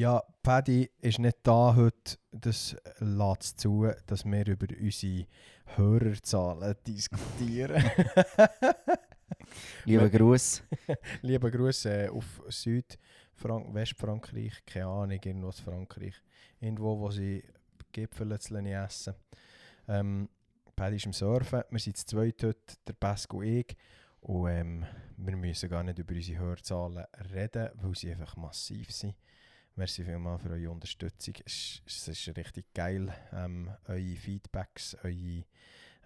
Ja, Paddy ist nicht da heute. Das lässt zu, dass wir über unsere Hörerzahlen diskutieren. Lieber Gruß. Liebe Grüße äh, auf Südfrank Westfrankreich, keine Ahnung, irgendwo aus Frankreich. Irgendwo, wo sie Gipfel essen. Ähm, Paddy ist am Surfen, wir sind zu zweit heute, der Pascal und ich. Und ähm, wir müssen gar nicht über unsere Hörzahlen reden, weil sie einfach massiv sind. Merci vielmals für eure Unterstützung. Es, es ist richtig geil, ähm, eure Feedbacks, eure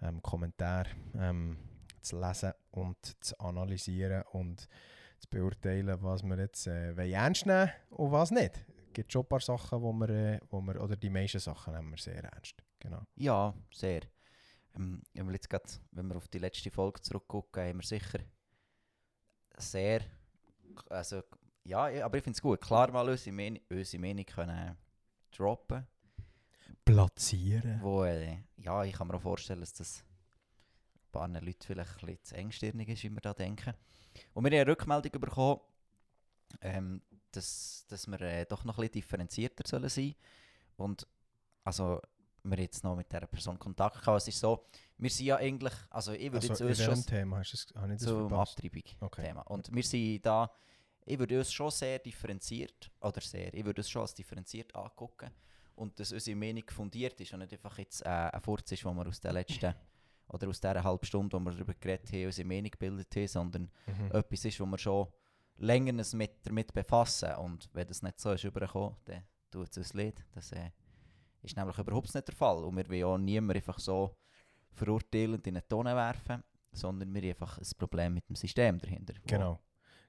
ähm, Kommentare ähm, zu lesen und zu analysieren und zu beurteilen, was wir jetzt äh, ernst nehmen und was nicht. Es gibt schon ein paar Sachen, wo wir, äh, wo wir, oder die meisten Sachen nehmen wir sehr ernst. Genau. Ja, sehr. Ähm, wenn, wir jetzt grad, wenn wir auf die letzte Folge zurückgucken, haben wir sicher sehr, also ja, aber ich finde es gut, klar mal unsere, Men unsere Meinung können droppen. Platzieren. Wo, äh, ja, ich kann mir auch vorstellen, dass das ein paar Leute vielleicht ein bisschen zu engstirnig ist, wie wir da denken. Und wir haben eine Rückmeldung bekommen, ähm, dass, dass wir äh, doch noch ein bisschen differenzierter sollen sein Und also wir jetzt noch mit dieser Person Kontakt gehabt. Es ist so, wir sind ja eigentlich, also ich würde Also, jetzt uns schon Thema hast du das, habe ich das zum? Abtreibung Okay. Thema. Und wir sind da, ich würde uns schon sehr differenziert, oder sehr, ich würde es schon als differenziert angucken und dass unsere Meinung fundiert ist und nicht einfach jetzt äh, ein Furz ist, wo wir aus der letzten, oder aus dieser halben Stunde, wo wir darüber geredet haben, unsere Meinung gebildet haben, sondern Mhm. etwas ist, wo wir schon länger mit, damit befassen. Und wenn das nicht so ist übergekommen, dann tut es uns leid. Das äh, ist nämlich überhaupt nicht der Fall. Und wir wollen auch niemanden einfach so verurteilend in eine Tonne werfen, sondern wir haben einfach ein Problem mit dem System dahinter. Genau.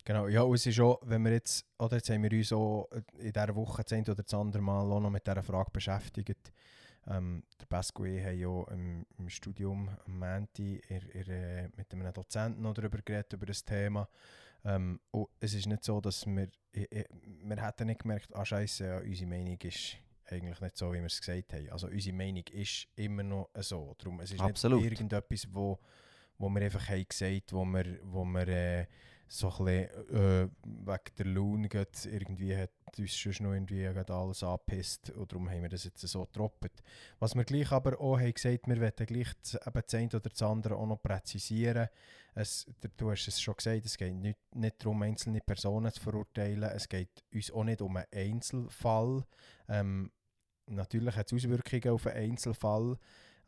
Genau, ja, und es ist auch, wenn wir jetzt, oder jetzt haben wir uns auch in dieser Woche das eine oder das andere Mal auch noch mit dieser Frage beschäftigt. Ähm, der und ich haben ja im, im Studium am Mänti mit einem Dozenten noch darüber geredet, über das Thema. Ähm, und es ist nicht so, dass wir, ich, ich, wir hätten nicht gemerkt, ah scheiße, ja, unsere Meinung ist eigentlich nicht so, wie wir es gesagt haben. Also unsere Meinung ist immer noch so. Darum, es ist Absolut. nicht irgendetwas, wo, wo wir einfach haben gesagt wo wir, wo wir äh, so ein bisschen äh, wegen der Laune irgendwie hat uns schon noch irgendwie alles angepisst und darum haben wir das jetzt so getroppt. Was wir gleich aber auch haben gesagt, wir wollen gleich das, das eine oder das andere auch noch präzisieren. Es, du hast es schon gesagt, es geht nicht, nicht darum, einzelne Personen zu verurteilen, es geht uns auch nicht um einen Einzelfall. Ähm, natürlich hat es Auswirkungen auf einen Einzelfall,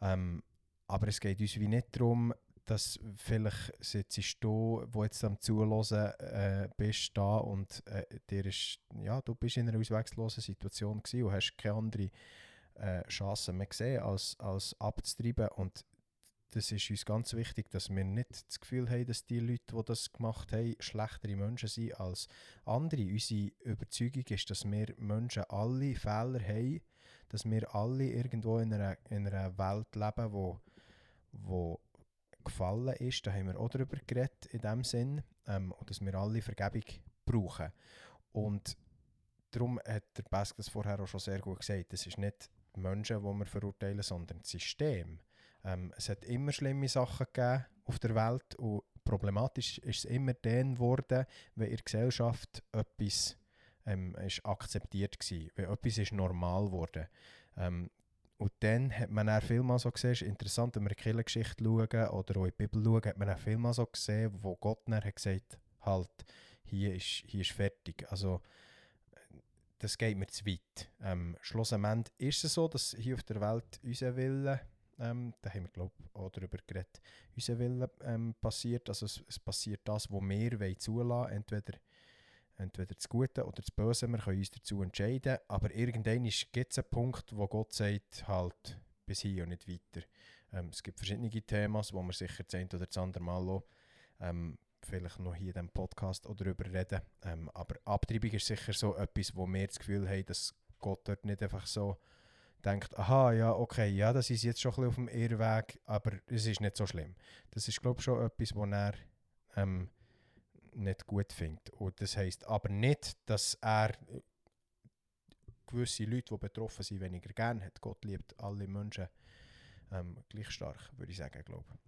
ähm, aber es geht uns wie nicht darum, dass vielleicht sitzt du, wo jetzt am Zuhören äh, bist, da und äh, dir ist, ja, du bist in einer ausweglosen Situation gewesen und hast keine andere äh, Chance mehr gesehen, als, als abzutreiben und das ist uns ganz wichtig, dass wir nicht das Gefühl haben, dass die Leute, die das gemacht haben, schlechtere Menschen sind als andere. Unsere Überzeugung ist, dass wir Menschen alle Fehler haben, dass wir alle irgendwo in einer, in einer Welt leben, wo, wo gefallen ist. Da haben wir auch darüber geredet, in dem Sinn. Ähm, dass wir alle Vergebung brauchen. Und darum hat der Pesk das vorher auch schon sehr gut gesagt. Es ist nicht die Menschen, die wir verurteilen, sondern das System. Ähm, es hat immer schlimme Sachen gegeben auf der Welt und problematisch ist es immer dann geworden, wenn in der Gesellschaft etwas ähm, ist akzeptiert war, wenn etwas ist normal geworden. Ähm, und dann hat man auch vielmal so gesehen, es ist interessant, wenn wir in die Kirchengeschichte schauen oder auch in die Bibel schauen, hat man auch vielmal so gesehen, wo Gott dann hat gesagt halt, hier ist, hier ist fertig. Also, das geht mir zu weit. Ähm, schlussendlich ist es so, dass hier auf der Welt unser Wille, ähm, da haben wir glaube ich auch darüber geredet, unser Wille ähm, passiert. Also es, es passiert das, was wir wollen zulassen entweder entweder das Gute oder das Böse, wir können uns dazu entscheiden, aber irgendwann gibt es einen Punkt, wo Gott sagt, halt bis hier und nicht weiter. Ähm, es gibt verschiedene Themen, wo wir sicher das eine oder das andere Mal auch, ähm, vielleicht noch hier in diesem Podcast oder darüber reden. Ähm, aber Abtreibung ist sicher so etwas, wo wir das Gefühl haben, dass Gott dort nicht einfach so denkt, aha, ja, okay, ja, das ist jetzt schon ein bisschen auf dem Irrweg, aber es ist nicht so schlimm. Das ist, glaube ich, schon etwas, wo er ähm, nicht gut findet. Und das heisst aber nicht, dass er äh, gewisse Leute, die betroffen sind, weniger gern hat. Gott liebt alle Menschen ähm, gleich stark, würde ich sagen, glaube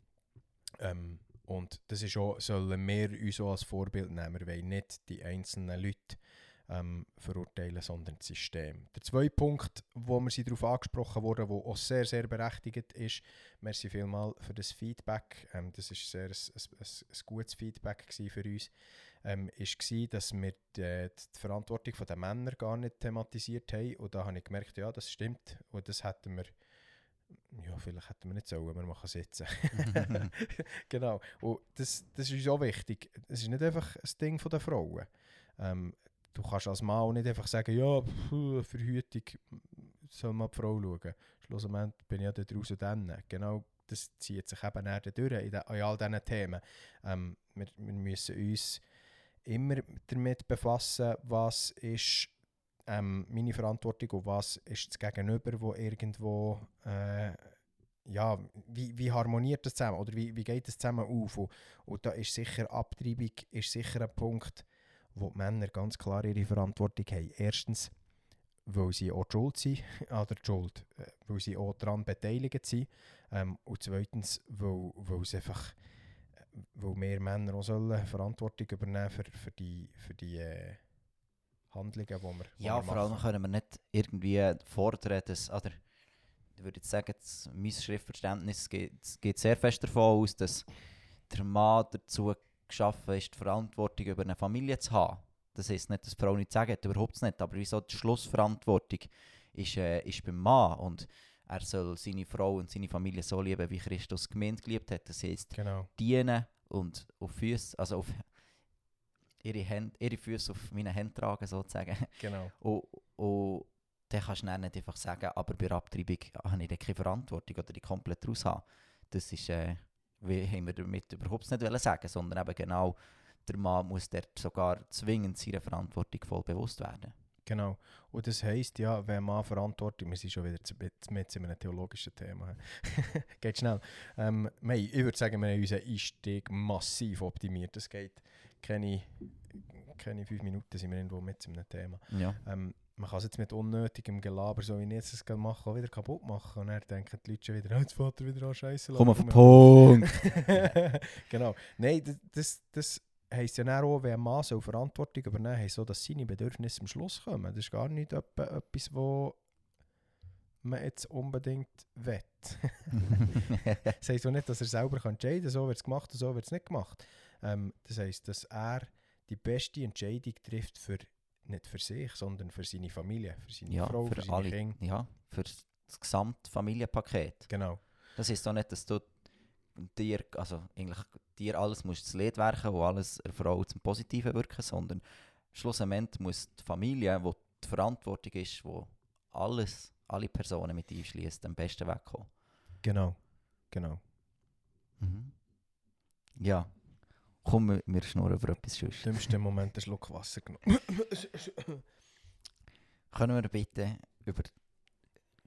ähm, Und das ist auch, sollen wir uns auch als Vorbild nehmen. Wollen nicht die einzelnen Leute ähm, verurteilen, sondern das System. Der zweite Punkt, wo wir sie darauf angesprochen wurden, der auch sehr, sehr berechtigt ist, merci vielmal für das Feedback, ähm, das ist sehr ein, ein, ein, gutes Feedback für uns, ähm, ist war, dass wir die, die Verantwortung der Männer gar nicht thematisiert haben und da habe ich gemerkt, ja, das stimmt und das hätten wir ja, vielleicht hätten wir nicht sollen, wir machen sitzen. genau. Und das, das ist uns auch wichtig. Es ist nicht einfach ein Ding der Frauen. Ähm, du kannst als Mann auch nicht einfach sagen, ja, pff, Verhütung soll mal die Frau schauen. Schlussendlich bin ich ja da draußen dann. Genau das zieht sich eben näher durch in, de, in all diesen Themen. Ähm, wir, wir müssen uns immer damit befassen, was ist ähm, meine Verantwortung und was ist das Gegenüber, wo irgendwo äh, ja, wie, wie harmoniert das zusammen oder wie, wie geht das zusammen auf und, und da ist sicher Abtreibung ist sicher ein Punkt, wo die Männer ganz klar ihre Verantwortung haben. Erstens, weil sie auch schuld sind, an der Schuld, äh, weil sie auch daran beteiligt sind. Ähm, und zweitens, weil, weil es einfach, äh, weil mehr Männer auch sollen Verantwortung übernehmen für, für die, für die äh, Handlungen, die wir Ja, wir vor allem können wir nicht irgendwie fordern, dass, oder ich würde jetzt sagen, das, mein Schriftverständnis geht, geht sehr fest davon aus, dass der Mann dazu geschaffen ist, die Verantwortung über eine Familie zu haben. Das heisst nicht, dass die Frau nichts sagen hat, überhaupt nicht, aber wieso die Schlussverantwortung ist, äh, ist beim Mann und er soll seine Frau und seine Familie so lieben, wie Christus die Gemeinde geliebt hat. Das heisst, Genau, dienen und auf Füße, also auf ihre, Hände, ihre Füße auf meine Hände tragen sozusagen. genau. Und, und dann kannst du dann nicht einfach sagen, aber bei der Abtreibung habe ich keine Verantwortung oder die komplett raus haben. Das ist, äh, wie haben wir damit überhaupt nicht wollen sagen, sondern eben genau, der Mann muss dort sogar zwingend seiner Verantwortung voll bewusst werden. Genau. Und das heisst, ja, wenn man Verantwortung, wir sind schon wieder zu- mit in einem theologischen Thema. geht schnell. Ähm, haben- ich würde sagen, wir haben unseren Einstieg massiv optimiert. Es geht keine, keine fünf Minuten, sind wir irgendwo mit in einem Thema. Ja. Ähm, man kann es jetzt mit unnötigem Gelaber, so wie ich jetzt es mache, auch wieder kaputt machen. Und dann denken die Leute schon wieder, oh, jetzt fährt er wieder an Scheiße. Komm auf den Punkt! genau. Nein, das, das, das heisst ja dann auch, wenn ein Mann soll Verantwortung übernehmen soll, so dass seine Bedürfnisse am Schluss kommen. Das ist gar nicht etwa etwas, wo man jetzt unbedingt will. das heisst auch nicht, dass er selber entscheiden kann, so wird es gemacht und so wird es nicht gemacht. Ähm, das heisst, dass er die beste Entscheidung trifft für nicht für sich, sondern für seine Familie, für seine ja, Frau, für, für alle. Kinder. Ja, für das gesamte Familienpaket. Genau. Das heisst auch nicht, dass du dir, also eigentlich dir alles musst das Lied werken und alles der Frau zum Positiven wirken, sondern schlussendlich muss die Familie, wo die Verantwortung ist, wo alles, alle Personen mit einschließt, am besten wegkommen. Genau. Genau. Mhm. Ja. Komm, wir- schnurren über etwas sonst. Dümmsten Moment einen Schluck Wasser genommen. Können wir bitte über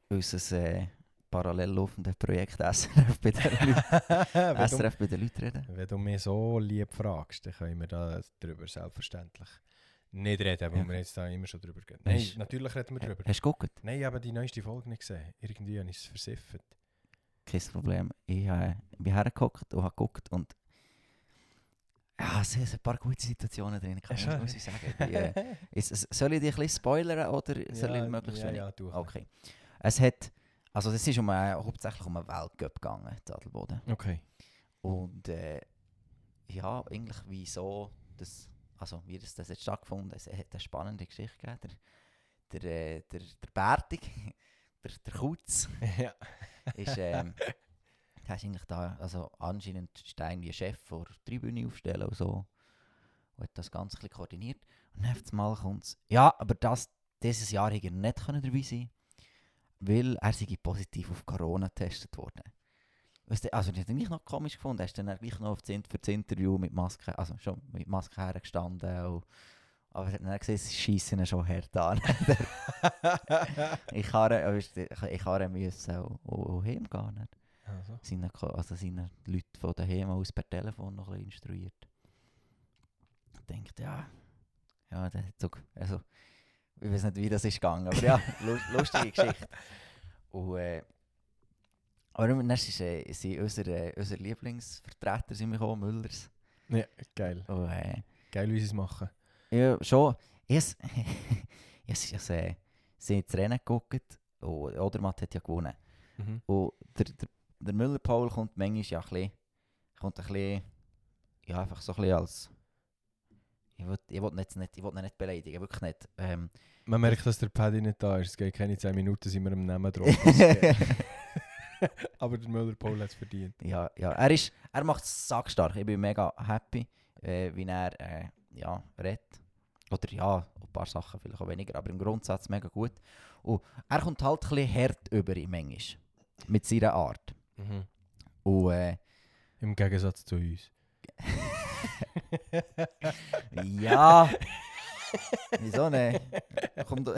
unser äh, parallel laufendes Projekt SRF bei den Leuten, du, SRF bei den Leuten reden? wenn du mich so lieb fragst, dann können wir da darüber selbstverständlich nicht reden, weil Ja. wir jetzt da immer schon drüber gehen. Nein, Hast- natürlich reden wir drüber. Hast du geguckt? Nein, ich habe die neueste Folge nicht gesehen. Irgendwie habe ich es versifft. Kein Problem. Ich äh, bin hergeguckt und habe geguckt und ja, es sind ein paar gute Situationen drin, kann er? muss ich sagen. Die, äh, ist, soll ich dich ein bisschen spoilern oder soll ich möglichst ja, ja, du. Okay. Es hat, also es ist um eine, hauptsächlich um einen Weltcup gegangen, Adelboden. Okay. Und äh, ja, eigentlich wieso das, also wie das, das jetzt stattgefunden hat, es hat eine spannende Geschichte gegeben. Der, der, äh, der, der Bärtig, der, der Kutz, ja. ist, ähm, ist eigentlich da, also anscheinend ist der Chef vor der Tribüne aufstellen und so. Und hat das Ganze ein koordiniert. Und dann einmal kommt es, ja, aber das, dieses Jahr hätte er nicht können dabei sein weil er sei positiv auf Corona getestet worden. Weißt du, also das habe ich noch komisch gefunden. Er ist dann gleich noch für das Interview mit Maske, also schon mit Maske hergestanden. Und, aber er hat dann gesehen, sie schießen schon hart an. ich habe ich, ich habe müssen auch, auch, auch? Also. Seine, also seine Leute von daheim aus per Telefon noch ein bisschen instruiert. Ich denke, ja, ja, der hat so, also, ich weiß nicht, wie das ist gegangen, aber ja, lu- lustige Geschichte. Und, äh, aber dann ist äh, sind unsere, äh, unsere Lieblingsvertreter sind wir gekommen, Müllers. Ja, geil. Und, äh, Geil, wie sie es machen. ja, schon, ich Ich habe äh, sie ins Rennen geguckt und Odermatt hat ja gewonnen. Mhm. Und der, der, der Müller-Paul kommt manchmal ja ein bisschen, kommt ein bisschen, ja einfach so ein bisschen als, ich will, ich will, nicht, nicht, ich will ihn nicht beleidigen, wirklich nicht. Ähm, Man merkt, dass der Paddy nicht da ist. Es geht keine 10 Minuten, sind wir am Namen drauf. Aber der Müller-Paul hat es verdient. ja, ja, er, ist, er macht es sackstark. Ich bin mega happy, äh, wie er äh, ja, redet. Oder ja, ein paar Sachen vielleicht auch weniger, aber im Grundsatz mega gut. Und er kommt halt ein bisschen hart über ihn manchmal. Mit seiner Art. Mhm. Äh, Im Gegensatz zu uns. ja. Wieso nicht? Kommt,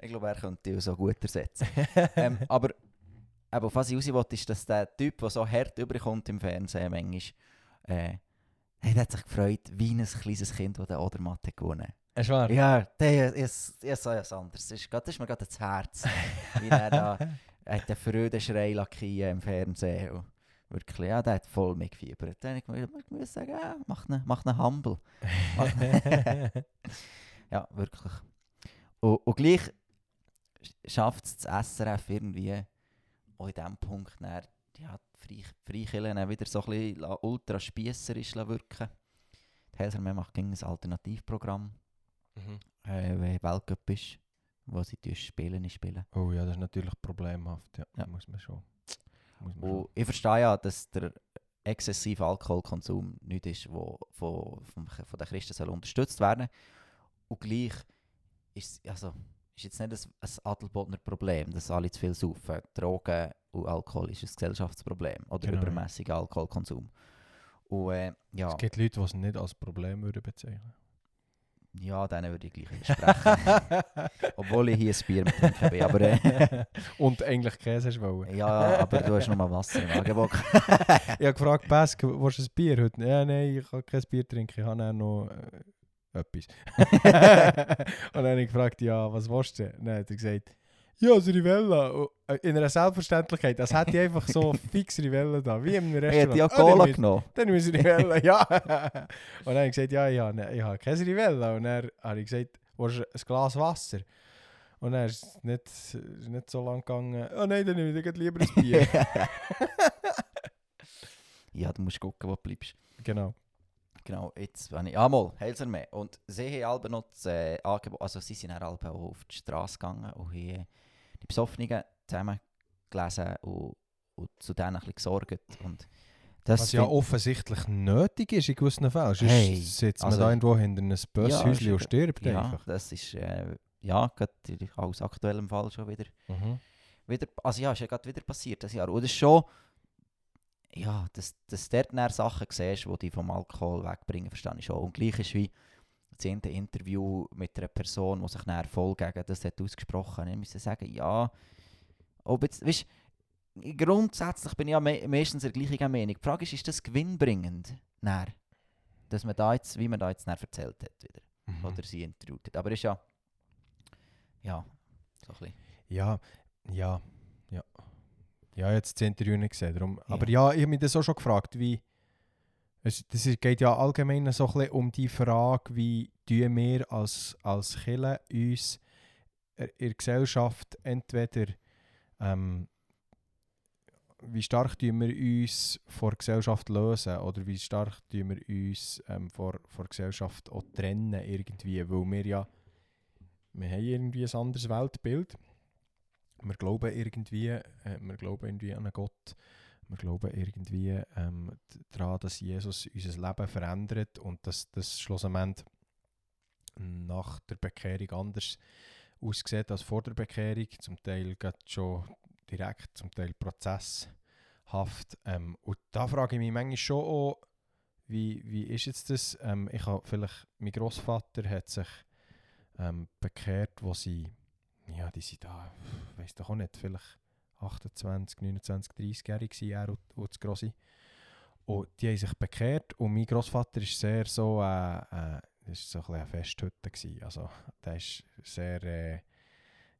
ich glaube, er könnte ihn so gut ersetzen. ähm, aber eben, auf was ich raus will, ist, dass der Typ, der so hart überkommt im Fernsehen, manchmal, äh, hey, der hat sich gefreut, wie ein kleines Kind, das den Odermatt hat gewonnen Ist wahr? Ja, der ist, ist so etwas anderes. Das ist, grad- das ist mir gerade das Herz. wie er da hat den Freudenschrei lackiert im Fernsehen. Und wirklich, ja, der hat voll mitgefiebert. Dann habe ich muss- sagen, ja, mach ihn mach ihn humble. Ihn- ja, wirklich. Und, und gleich schafft es das SRF irgendwie auch in diesem Punkt dann, ja, die dann wieder so ein bisschen la- ultra spiesserisch la wirken. Die Helsermann macht gegen ein Alternativprogramm, Mhm. äh, wenn Weltcup ist, wo sie spielen, nicht spielen. Oh ja, das ist natürlich problemhaft. Ja, Ja. muss man schon. Muss man Und ich verstehe ja, dass der exzessive Alkoholkonsum nichts ist, wo von, vom, von den Christen soll unterstützt werden Und gleich ist also, ist jetzt nicht ein, ein Adelbodner Problem, dass alle zu viel saufen. Drogen und Alkohol ist ein Gesellschaftsproblem oder Genau. übermäßiger Alkoholkonsum. Und äh, ja, Es gibt Leute, die es nicht als Problem würden bezeichnen ja, denen würde ich gleich widersprechen. Obwohl ich hier ein Bier mit bin. Aber, äh, Und eigentlich Käse hast wollen. ja, aber du hast noch mal Wasser im Angebot. Ich habe gefragt, Pesk, willst du ein Bier heute? Ja, nein, ich kann kein Bier trinken, ich habe noch äh, etwas. und dann habe ich gefragt, ja, was willst du? Dann hat er gesagt, ja, das Rivella. Und, äh, In einer Selbstverständlichkeit, als hätte ich einfach so fix Rivella da, wie in einem Er hat Restaurant. ja Ah, Cola muss- genommen. Dann muss ich Rivella, ja. und dann habe ich gesagt, ja, ich habe, ich habe kein Rivella. Und dann habe ich gesagt, willst du ein Glas Wasser? Und dann ist es nicht, ist nicht so lang gegangen, oh nein, dann nehme ich lieber ein Bier. ja, du musst gucken, wo du bleibst. genau. Genau, jetzt bin ich. Ah, mal, Helserme. Und sie haben alle noch das äh, Angebot, also sie sind dann auch auf die Straße gegangen und haben die Besoffenen zusammen gelesen und, und zu denen ein bisschen gesorgt. Und das Was ja offensichtlich nötig ist in gewissen Fällen. Sonst Hey, sitzt man also- da irgendwo hinter einem Bösshäuschen ist und stirbt ja, einfach. das ist, äh, ja, gerade aus aktuellem Fall schon wieder, Mhm. wieder, also ja, ist ja gerade wieder passiert das Jahr. Ist schon, ja, dass, dass du dort Sachen siehst, die dich vom Alkohol wegbringen, verstehe ich schon. Und gleich ist wie eine Interview mit einer Person, die sich dann voll gegen das hat ausgesprochen hat. Ich muss sagen, ja, ob jetzt, weißt, grundsätzlich bin ich ja me meistens der gleichen Meinung. Die Frage ist, ist das gewinnbringend? Dann, dass man da jetzt, wie man da jetzt erzählt hat wieder Mhm. oder sie interviewt hat. Aber ist ja, ja, so ein bisschen. Ja, ja, ja. Ja, jetzt das Interview nicht gesehen. Darum. Aber Ja. ja, ich habe mich das auch schon gefragt, wie. Es, geht ja allgemein so ein bisschen um die Frage, wie tun wir als, als Kirche uns in der Gesellschaft entweder ähm, wie stark tun wir uns vor Gesellschaft lösen oder wie stark tun wir uns ähm, vor, vor Gesellschaft auch trennen irgendwie, weil wir ja wir haben irgendwie ein anderes Weltbild. Wir glauben irgendwie, äh, wir glauben irgendwie an einen Gott. Wir glauben irgendwie ähm, daran, dass Jesus unser Leben verändert und dass das schlussendlich nach der Bekehrung anders aussieht als vor der Bekehrung. Zum Teil geht schon direkt, zum Teil prozesshaft. Ähm, und da frage ich mich manchmal schon auch, wie, wie ist jetzt das? Ähm, ich habe vielleicht, mein Großvater hat sich ähm, bekehrt, wo sie, ja, die sind da, ich weiß doch auch nicht, vielleicht 28, 29, 30-jährig gewesen, er und, und das Grossi. Und die haben sich bekehrt und mein Großvater ist sehr so, äh, äh, das so ein bisschen eine Festhütte gewesen. Also, der ist sehr, äh,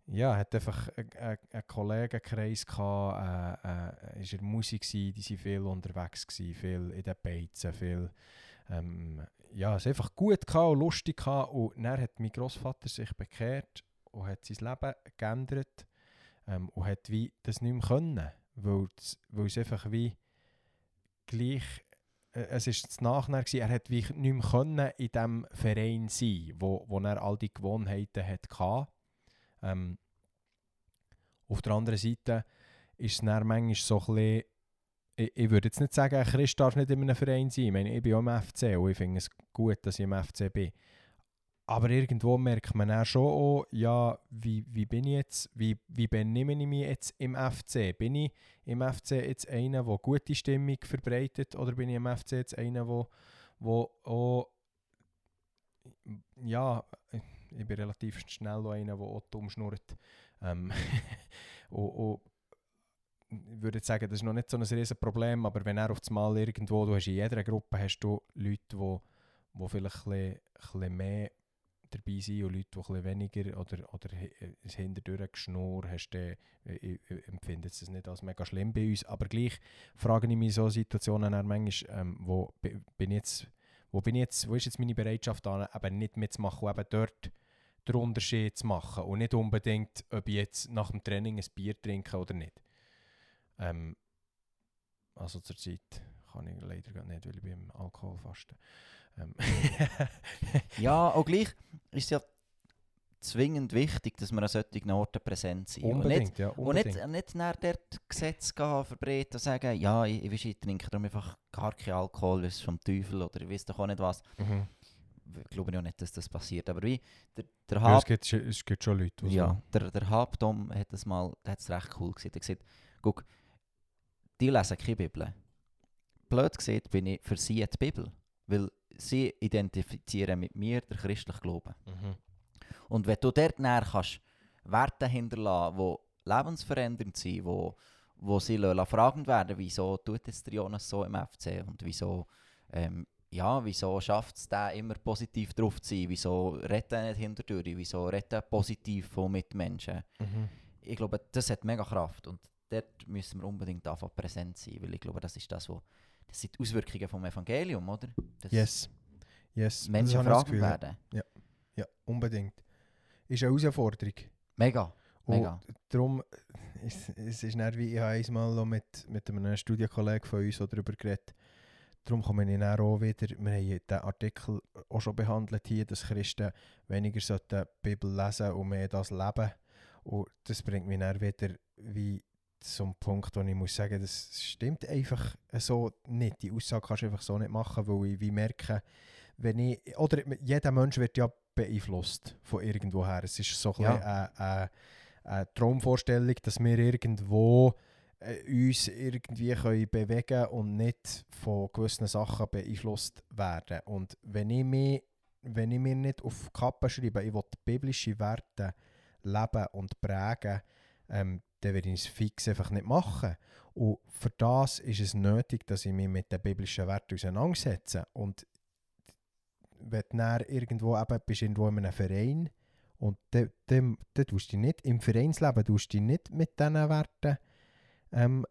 ja, hat einfach einen Kollegenkreis gehabt, äh, äh, ist in Musik gewesen, die sind viel unterwegs gewesen, viel in den Beizen, viel ähm, ja, es einfach gut und lustig gehabt. Und dann hat mein Großvater sich bekehrt und hat sein Leben geändert ähm, und hat wie das nicht mehr können, weil es, einfach wie gleich, äh, es ist das Nachnär gewesen, er hat wie nicht mehr können in dem Verein sein, wo, wo er all die Gewohnheiten hatte. Ähm, auf der anderen Seite ist es dann manchmal so ein bisschen, ich, ich würde jetzt nicht sagen, Christ darf nicht in einem Verein sein. Ich meine, ich bin auch im FC und ich finde es gut, dass ich im FC bin. Aber irgendwo merkt man auch schon, auch, ja, wie, wie bin ich jetzt, wie, wie benehme ich mich jetzt im FC? Bin ich im FC jetzt einer, der gute Stimmung verbreitet oder bin ich im FC jetzt einer, der wo auch, ja, ich bin relativ schnell einer, der auch dumm schnurrt. Ähm, und, und ich würde sagen, das ist noch nicht so ein riesen Problem, aber wenn er auf einmal irgendwo, du hast in jeder Gruppe hast du Leute, die, die vielleicht ein bisschen, ein bisschen mehr dabei sind und Leute, die ein weniger oder, oder ein hinterdurch Geschnur hast, dann äh, empfindet es nicht als mega schlimm bei uns. Aber gleich frage ich mich so Situationen dann manchmal, ähm, wo bin jetzt, wo bin jetzt, wo ist jetzt meine Bereitschaft an, eben nicht mitzumachen und eben dort den Unterschied zu machen und nicht unbedingt, ob ich jetzt nach dem Training ein Bier trinke oder nicht. Ähm, also zur Zeit kann ich leider nicht, weil ich beim Alkohol fasten. Ähm. ja, auch gleich ist ja zwingend wichtig, dass wir an solchen Orten präsent sind. Unbedingt, und nicht, ja, unbedingt. Und nicht, nicht nach dort Gesetz gehen, verbreiten und sagen, ja, ich, ich, ich trinke darum einfach gar keinen Alkohol, das ist vom Teufel oder ich weiß doch auch nicht was. Mhm. Ich glaube ja nicht, dass das passiert, aber wie der, der ja, es, gibt, es gibt schon Leute, Ja, der, der Habdom hat das mal, hat es recht cool gesehen. Er hat gesagt, guck, die lesen keine Bibel. Blöd gesagt bin ich für sie die Bibel, weil sie identifizieren mit mir den christlichen Glauben. Mhm. Und wenn du dort näher kannst, Werte hinterlassen, die lebensverändernd sind, wo, wo sie fragend werden, wieso tut es Jonas so im FC und wieso, ähm, ja, wieso schafft es da immer positiv drauf zu sein, wieso redet er nicht hinterdurch, wieso redet er positiv von Mitmenschen. Mhm. Ich glaube, das hat mega Kraft und dort müssen wir unbedingt einfach präsent sein, weil ich glaube, das ist das, wo, das sind die Auswirkungen vom Evangelium, oder? Yes. Yes. Menschen fragen werden. Ja. ja, unbedingt. Ist eine Herausforderung. Mega. Mega. Und darum, es, es ist nicht wie, ich habe einmal mit, mit einem Studienkollegen von uns darüber geredet, darum komme ich dann auch wieder, wir haben den Artikel auch schon behandelt hier, dass Christen weniger die Bibel lesen und mehr das leben. Und das bringt mich dann wieder wie zum Punkt, wo ich muss sagen, das stimmt einfach so nicht. Die Aussage kannst du einfach so nicht machen, weil ich wie merke, wenn ich, oder jeder Mensch wird ja beeinflusst von irgendwoher. Es ist so ja. eine, eine, eine Traumvorstellung, dass wir irgendwo äh, uns irgendwie können bewegen und nicht von gewissen Sachen beeinflusst werden. Und wenn ich, mich, wenn ich mir nicht auf die Kappe schreibe, ich will biblische Werte leben und prägen, ähm, dann werde ich es fix einfach nicht machen. Und für das ist es nötig, dass ich mich mit den biblischen Werten auseinandersetze. Und wenn du irgendwo eben bist, irgendwo in einem Verein und dann, tust du nicht, im Vereinsleben tust du nicht mit diesen Werten ähm,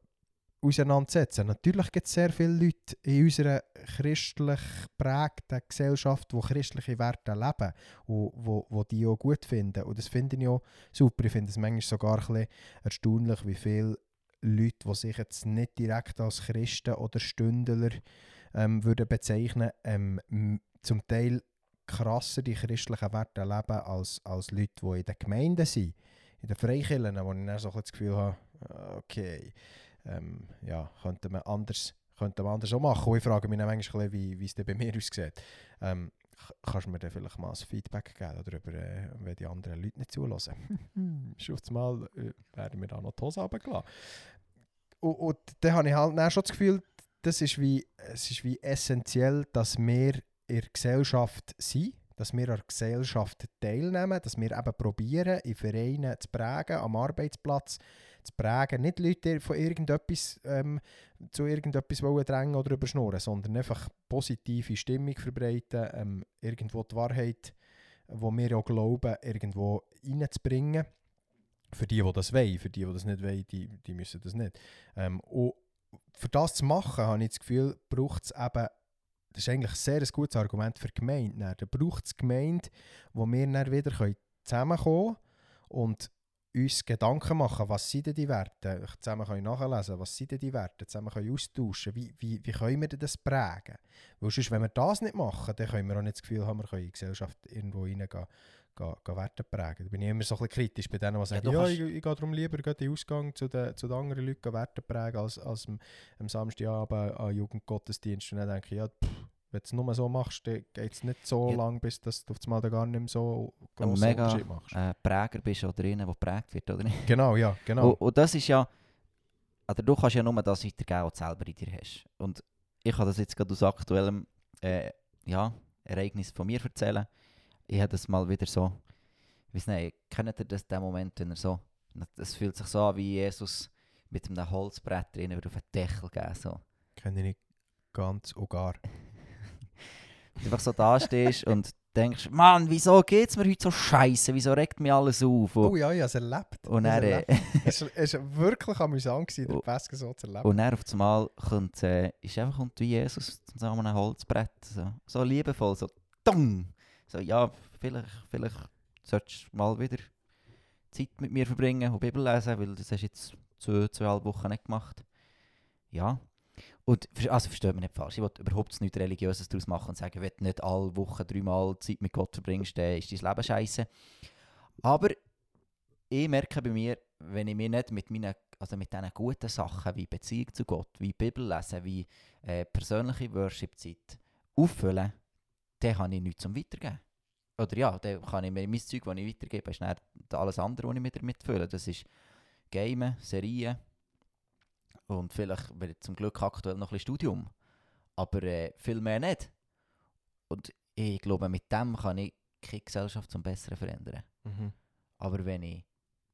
auseinandersetzen. Natürlich gibt es sehr viele Leute in unserer christlich geprägten Gesellschaft, die christliche Werte leben und wo, wo die auch gut finden. Und das finde ich auch super. Ich finde es manchmal sogar ein bisschen erstaunlich, wie viele Leute, die sich jetzt nicht direkt als Christen oder Stündler ähm, würden bezeichnen ähm, zum Teil krasser die christlichen Werte leben als, als Leute, die in den Gemeinden sind. In den Freikirchen, wo ich dann so das Gefühl habe, okay, ähm, ja, könnte man anders, könnte man anders auch machen. Und ich frage mich dann manchmal, wie, wie es bei mir aussieht. Ähm, kannst du mir dann vielleicht mal ein Feedback geben darüber, äh, wenn die anderen Leute nicht zulassen? Schon mal äh, werden wir da noch die Hose runtergelassen. Und, und dann habe ich halt dann schon das Gefühl, das ist wie, es ist wie essentiell, dass wir in der Gesellschaft sind, dass wir an der Gesellschaft teilnehmen, dass wir eben probieren, in Vereinen zu prägen, am Arbeitsplatz zu prägen. Nicht Leute von irgendetwas ähm, zu irgendetwas wollen drängen oder überschnurren, sondern einfach positive Stimmung verbreiten, ähm, irgendwo die Wahrheit, wo wir auch glauben, irgendwo reinzubringen. Für die, die das wollen, für die, die das nicht wollen, die, die müssen das nicht. Ähm, und für das zu machen, habe ich das Gefühl, braucht es eben das ist eigentlich sehr ein gutes Argument für die Gemeinde. Dann, braucht es Gemeinde, wo wir dann wieder können zusammenkommen und uns Gedanken machen, was sind denn die Werte, zusammen können nachlesen, was sind denn die Werte, zusammen können austauschen, wie, wie, wie können wir denn das prägen? Weil sonst, wenn wir das nicht machen, dann können wir auch nicht das Gefühl haben, wir können in die Gesellschaft irgendwo reingehen, gehen, gehen Werte prägen. Da bin ich immer so ein bisschen kritisch bei denen, die sagen, ja, kannst- ich, ich gehe darum lieber in den Ausgang zu den, zu den anderen Leuten Werte prägen, als, als am, am Samstagabend an Jugendgottesdienst. Und dann denke ich, ja, pff, wenn du es nur so machst, dann geht es nicht so Ja. lang, bis dass du auf einmal gar nicht mehr so Ein grossen mega Unterschied machst. äh, Präger bist oder einer, der geprägt wird, oder nicht? Genau, ja, genau. Und, und das ist ja, oder du kannst ja nur das weitergeben, was du selber in dir hast. Und ich kann das jetzt gerade aus aktuellem äh, ja, Ereignis von mir erzählen. Ich habe das mal wieder so, ich weiß nicht, kennt ihr das, den Moment, wenn er so, es fühlt sich so an, wie Jesus mit einem Holzbrett drin auf den Deckel geben, so. Kenne ich nicht ganz und gar. Du einfach so da stehst und denkst, Mann, wieso geht's mir heute so scheiße? Wieso regt mich alles auf? Und, Oh ja, ich habe es erlebt. und habe es erlebt. es war- es wirklich amüsant, gewesen, den. Pesken so zu erleben. Und dann auf einmal kommt, äh, ist einfach kommt wie Jesus an einem Holzbrett. So, so liebevoll, so dumm. So, ja, vielleicht, vielleicht solltest du mal wieder Zeit mit mir verbringen und Bibel lesen, weil das hast du jetzt zwei, zweieinhalb Wochen nicht gemacht. Ja. Und also versteht mich nicht falsch, ich will überhaupt nichts Religiöses daraus machen und sagen, wenn du nicht alle Wochen dreimal Zeit mit Gott verbringst, dann ist dein Leben scheiße. Aber ich merke bei mir, wenn ich mir nicht mit meinen, also mit diesen guten Sachen wie Beziehung zu Gott, wie Bibel lesen, wie äh, persönliche Worship-Zeit auffüllen, dann habe ich nichts zum Weitergeben. Oder ja, dann kann ich mir mein Zeug, das ich weitergebe, ist alles andere, was ich mir damit fülle. Das ist Gamen, Serien und vielleicht zum Glück aktuell noch ein bisschen Studium. Aber äh, viel mehr nicht. Und ich glaube, mit dem kann ich keine Gesellschaft zum Besseren verändern. Mhm. Aber wenn ich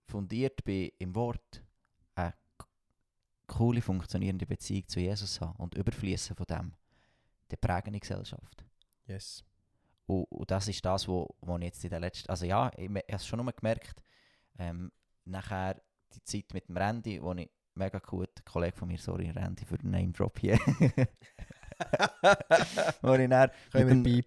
fundiert bin im Wort, eine coole, funktionierende Beziehung zu Jesus habe und überfließen von dem, dann präge ich die Gesellschaft. Yes. Und, und das ist das, wo, wo ich jetzt in der letzten... Also ja, ich, ich habe es schon nur gemerkt, ähm, nachher die Zeit mit dem Randy, wo ich mega gut, ein Kollege von mir, sorry Randy für den Name-Drop hier, wo ich dann mit dem-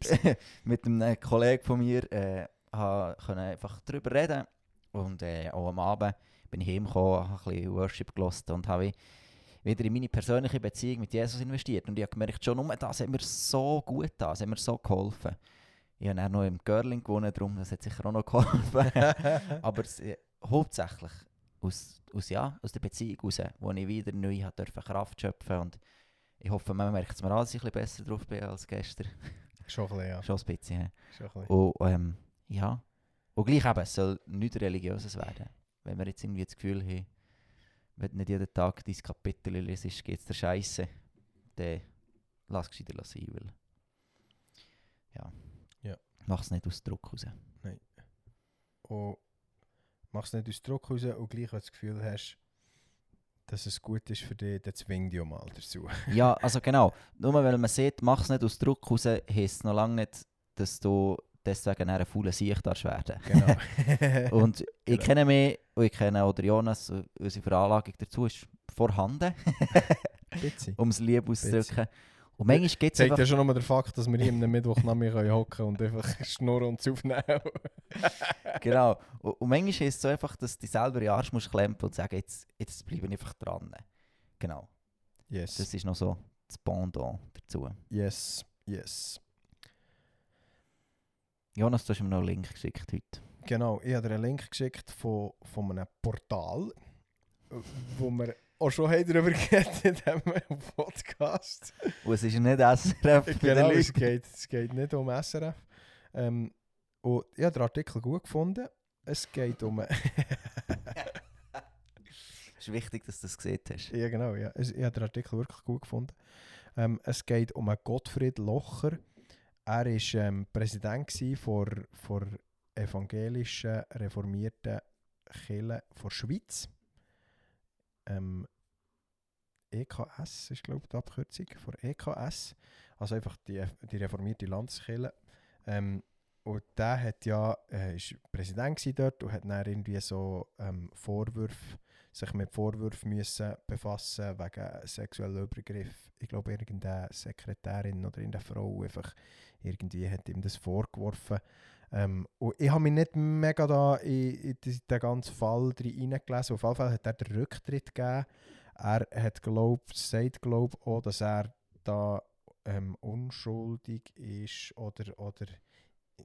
mit einem Kollegen von mir äh, können einfach darüber reden. Und äh, auch am Abend bin ich heimgekommen, habe ein bisschen Worship gelost und habe wie- wieder in meine persönliche Beziehung mit Jesus investiert. Und ich habe gemerkt, schon nur das hat mir so gut getan, das hat mir so geholfen. Ich habe dann noch im Girling gewonnen, darum, das hat sicher auch noch geholfen. Aber es, äh, hauptsächlich aus, aus, ja, aus der Beziehung raus, wo ich wieder neu hat dürfen Kraft schöpfen und ich hoffe, man merkt es mir an, dass ich ein bisschen besser drauf bin als gestern. Schon ein bisschen, ja. Schon ein bisschen. Schon ein bisschen. Und ähm, ja. Und gleich eben, es soll nichts Religiöses werden. Wenn wir jetzt irgendwie das Gefühl haben, wenn du nicht jeden Tag dein Kapitel liest, geht es dir scheiße, dann lass es gescheiter sein, weil ja. Ja. Mach es nicht aus Druck raus. Und machst nicht aus Druck raus und gleich wenn du das Gefühl hast, dass es gut ist für dich, dann zwing dich mal dazu. ja, also genau. Nur weil man sieht, mach es nicht aus Druck raus, heisst es noch lange nicht, dass du deswegen eine faule Sicht werden. Genau. Und ich Genau. kenne mich, und ich kenne auch Jonas, unsere Veranlagung dazu ist vorhanden, um es lieb auszudrücken. Und manchmal gibt es einfach... ja schon nur der Fakt, dass wir hier am Mittwoch nach mir hocken und einfach schnurren und aufnehmen. genau. Und, und manchmal ist es so einfach, dass du selber in den Arsch musst klemmen und sagen, jetzt, jetzt bleibe ich einfach dran. Genau. yes. Das ist noch so das Pendant dazu. yes. Yes. Jonas, du hast mir noch einen Link geschickt heute. Genau, ich habe dir einen Link geschickt von, von einem Portal, wo wir auch schon haben darüber geredet in diesem Podcast. Und es ist nicht SRF genau, es geht, es geht nicht um SRF. Ähm, und ich habe den Artikel gut gefunden. Es geht um... Es ist wichtig, dass du das gesehen hast. ja, genau, ja. Es, ich habe den Artikel wirklich gut gefunden. Ähm, es geht um einen Gottfried Locher. Er war ähm, Präsident vor, vor evangelischen reformierten Kirche der Schweiz. Ähm, EKS ist, glaube ich, die Abkürzung von EKS. Also einfach die, die reformierte Landeskirche. Ähm, und der hat ja, äh, ist Präsident dort und hat dann irgendwie so ähm, Vorwürfe sich mit Vorwürfen müssen befassen wegen sexueller Übergriff. Ich glaube, irgendeine Sekretärin oder irgendeine Frau einfach irgendwie hat ihm das vorgeworfen. Ähm, und ich habe mich nicht mega da in, in den ganzen Fall hineingelesen. Auf jeden Fall hat er den Rücktritt gegeben. Er hat glaubt, sagt glaubt auch, dass er da ähm, unschuldig ist oder, oder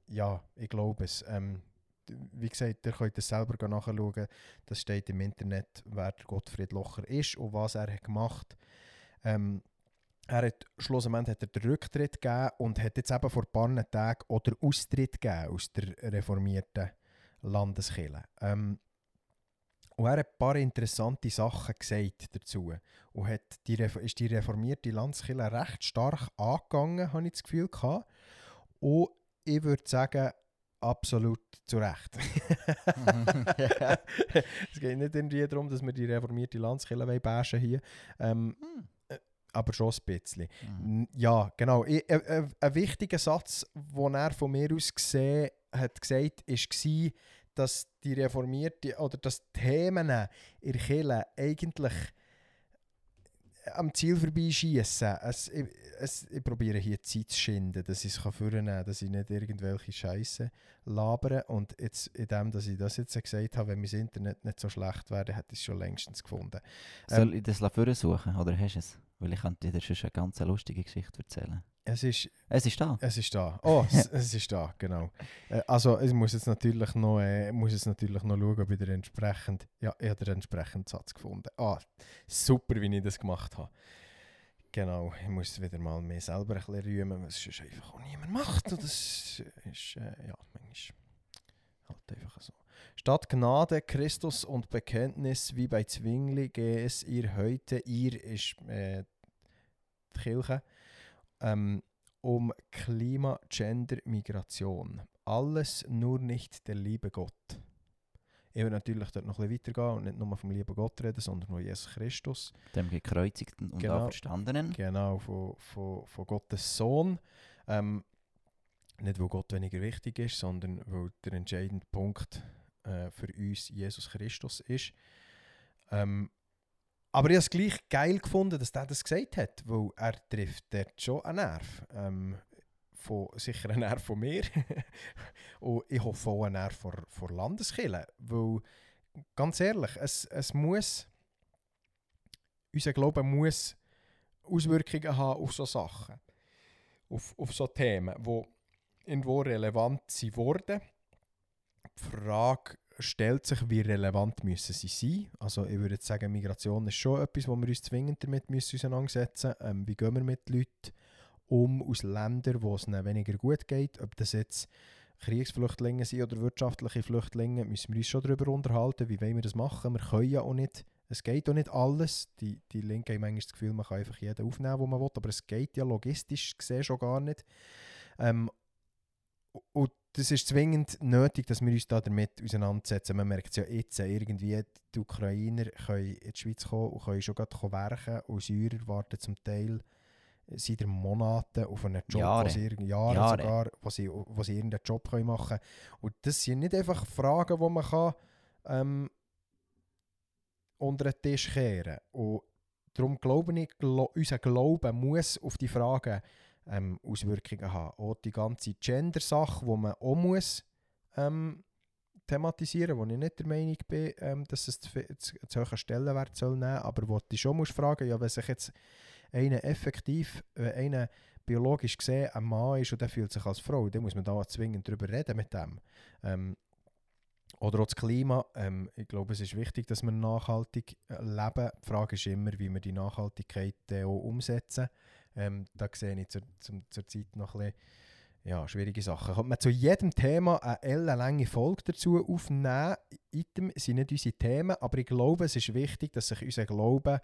ja, ich glaube es. Ähm, wie gesagt, ihr könnt es selber nachschauen. Das steht im Internet, wer Gottfried Locher ist und was er hat gemacht ähm, er hat schlussendlich hat er den Rücktritt gegeben und hat jetzt eben vor ein paar Tagen den Austritt gegeben aus der reformierten Landeskirche. Ähm, und er hat ein paar interessante Sachen gesagt dazu. Und hat die, ist die reformierte Landeskirche recht stark angegangen, habe ich das Gefühl gehabt. Und ich würde sagen, absolut zu Recht. es geht nicht irgendwie darum, dass wir die reformierte Landeskirche bashen hier. Ähm, hm. Äh, aber schon ein bisschen. Mhm. Ja, genau. Ich, äh, äh, ein wichtiger Satz, den er von mir aus gesehen hat gesagt, war, dass die reformierte oder dass die Themen in der Kirche eigentlich am Ziel vorbeischießen. Es, ich, es, ich probiere hier Zeit zu schinden, dass ich es vornehmen kann, dass ich nicht irgendwelche Scheiße labere. Und jetzt, in dem, dass ich das jetzt gesagt habe, wenn mein Internet nicht so schlecht wäre, hätte ich es schon längstens gefunden. Soll ähm, ich das suchen oder hast du es? Weil ich könnte dir schon eine ganz lustige Geschichte erzählen. Es ist, es ist da. Es ist da. Oh, es, es ist da, genau. Äh, also ich muss jetzt natürlich noch, äh, muss jetzt natürlich noch schauen, ob ich den entsprechend, ja, ich habe den entsprechenden Satz gefunden. Ah, super, wie ich das gemacht habe. Genau, ich muss wieder mal mehr selber ein bisschen rühmen, was sonst einfach auch niemand macht. Und das ist, äh, ja, manchmal halt einfach so. Statt Gnade, Christus und Bekenntnis, wie bei Zwingli, gehe es ihr heute, ihr ist äh, die Kirche, ähm, um Klima, Gender, Migration. Alles nur nicht der liebe Gott. Ich will natürlich dort noch ein bisschen weitergehen und nicht nur vom lieben Gott reden, sondern von Jesus Christus. Dem gekreuzigten und genau, auferstandenen. Genau, von, von, von Gottes Sohn. Ähm, nicht, weil Gott weniger wichtig ist, sondern weil der entscheidende Punkt äh, für uns Jesus Christus ist. Ähm, aber ich habe es gleich geil gefunden, dass er das gesagt hat, weil er trifft dort schon einen Nerv. Ähm, von, sicher einen Nerv von mir. und ich hoffe auch einen Nerv von, von Landeskirche. Weil, ganz ehrlich, es, es muss, unser Glaube muss Auswirkungen haben auf solche Sachen. Auf, auf so Themen, die irgendwo relevant sind. Die Frage stellt sich, wie relevant müssen sie sein. Also ich würde sagen, Migration ist schon etwas, wo wir uns zwingend damit müssen auseinandersetzen müssen. Ähm, wie gehen wir mit Leuten um aus Ländern, wo es ihnen weniger gut geht. Ob das jetzt Kriegsflüchtlinge sind oder wirtschaftliche Flüchtlinge, müssen wir uns schon darüber unterhalten, wie wollen wir das machen. Wir können ja auch nicht, es geht auch nicht alles. Die, die Linke haben manchmal das Gefühl, man kann einfach jeden aufnehmen, wo man will, aber es geht ja logistisch gesehen schon gar nicht. Ähm, und das ist zwingend nötig, dass wir uns da damit auseinandersetzen. Man merkt es ja jetzt, irgendwie die Ukrainer können in die Schweiz kommen und können schon gerade werken und Syrer warten zum Teil seit Monaten auf einen Job, Jahre, wo sie, Jahre, Jahre. Sogar, wo sie, wo sie irgendeinen Job können machen können. Und das sind nicht einfach Fragen, die man kann, ähm, unter den Tisch kehren kann. Und darum glaube ich, unser Glaube muss auf die Fragen ähm, Auswirkungen haben. Auch die ganze Gender-Sache, die man auch muss ähm, thematisieren, wo ich nicht der Meinung bin, ähm, dass es zu, zu, zu hohen Stellenwert soll nehmen, aber wo ich schon muss fragen, ja, wenn sich jetzt einer effektiv, wenn einer biologisch gesehen ein Mann ist und der fühlt sich als Frau, dann muss man da zwingend darüber reden mit dem. Ähm, oder auch das Klima. Ähm, ich glaube, es ist wichtig, dass wir nachhaltig äh, leben. Die Frage ist immer, wie wir die Nachhaltigkeit auch umsetzen. Ähm, da sehe ich zur, zur, zur Zeit noch ein bisschen ja, schwierige Sachen. Kommt man zu jedem Thema eine ellenlange Folge dazu aufnehmen. Item sind nicht unsere Themen, aber ich glaube, es ist wichtig, dass sich unser Glaube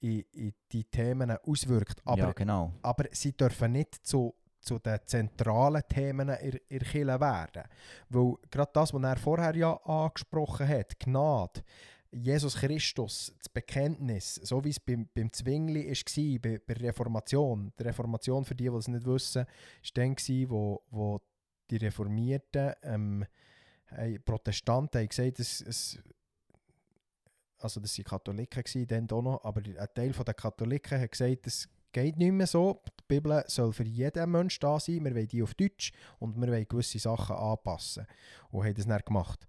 in, in die Themen auswirkt. Aber, ja, genau. aber sie dürfen nicht zu, zu den zentralen Themen in, in Kirche werden. Weil gerade das, was er vorher ja angesprochen hat, Gnade, Jesus Christus, das Bekenntnis, so wie es beim, beim Zwingli war, bei, der Reformation. Die Reformation, für die, die es nicht wissen, war dann, wo, wo die Reformierten, ähm, Protestanten, haben gesagt, es, es also das waren Katholiken gewesen, dann auch noch, aber ein Teil der Katholiken hat gesagt, es geht nicht mehr so. Die Bibel soll für jeden Mensch da sein. Wir wollen die auf Deutsch und wir wollen gewisse Sachen anpassen. Und haben das dann gemacht.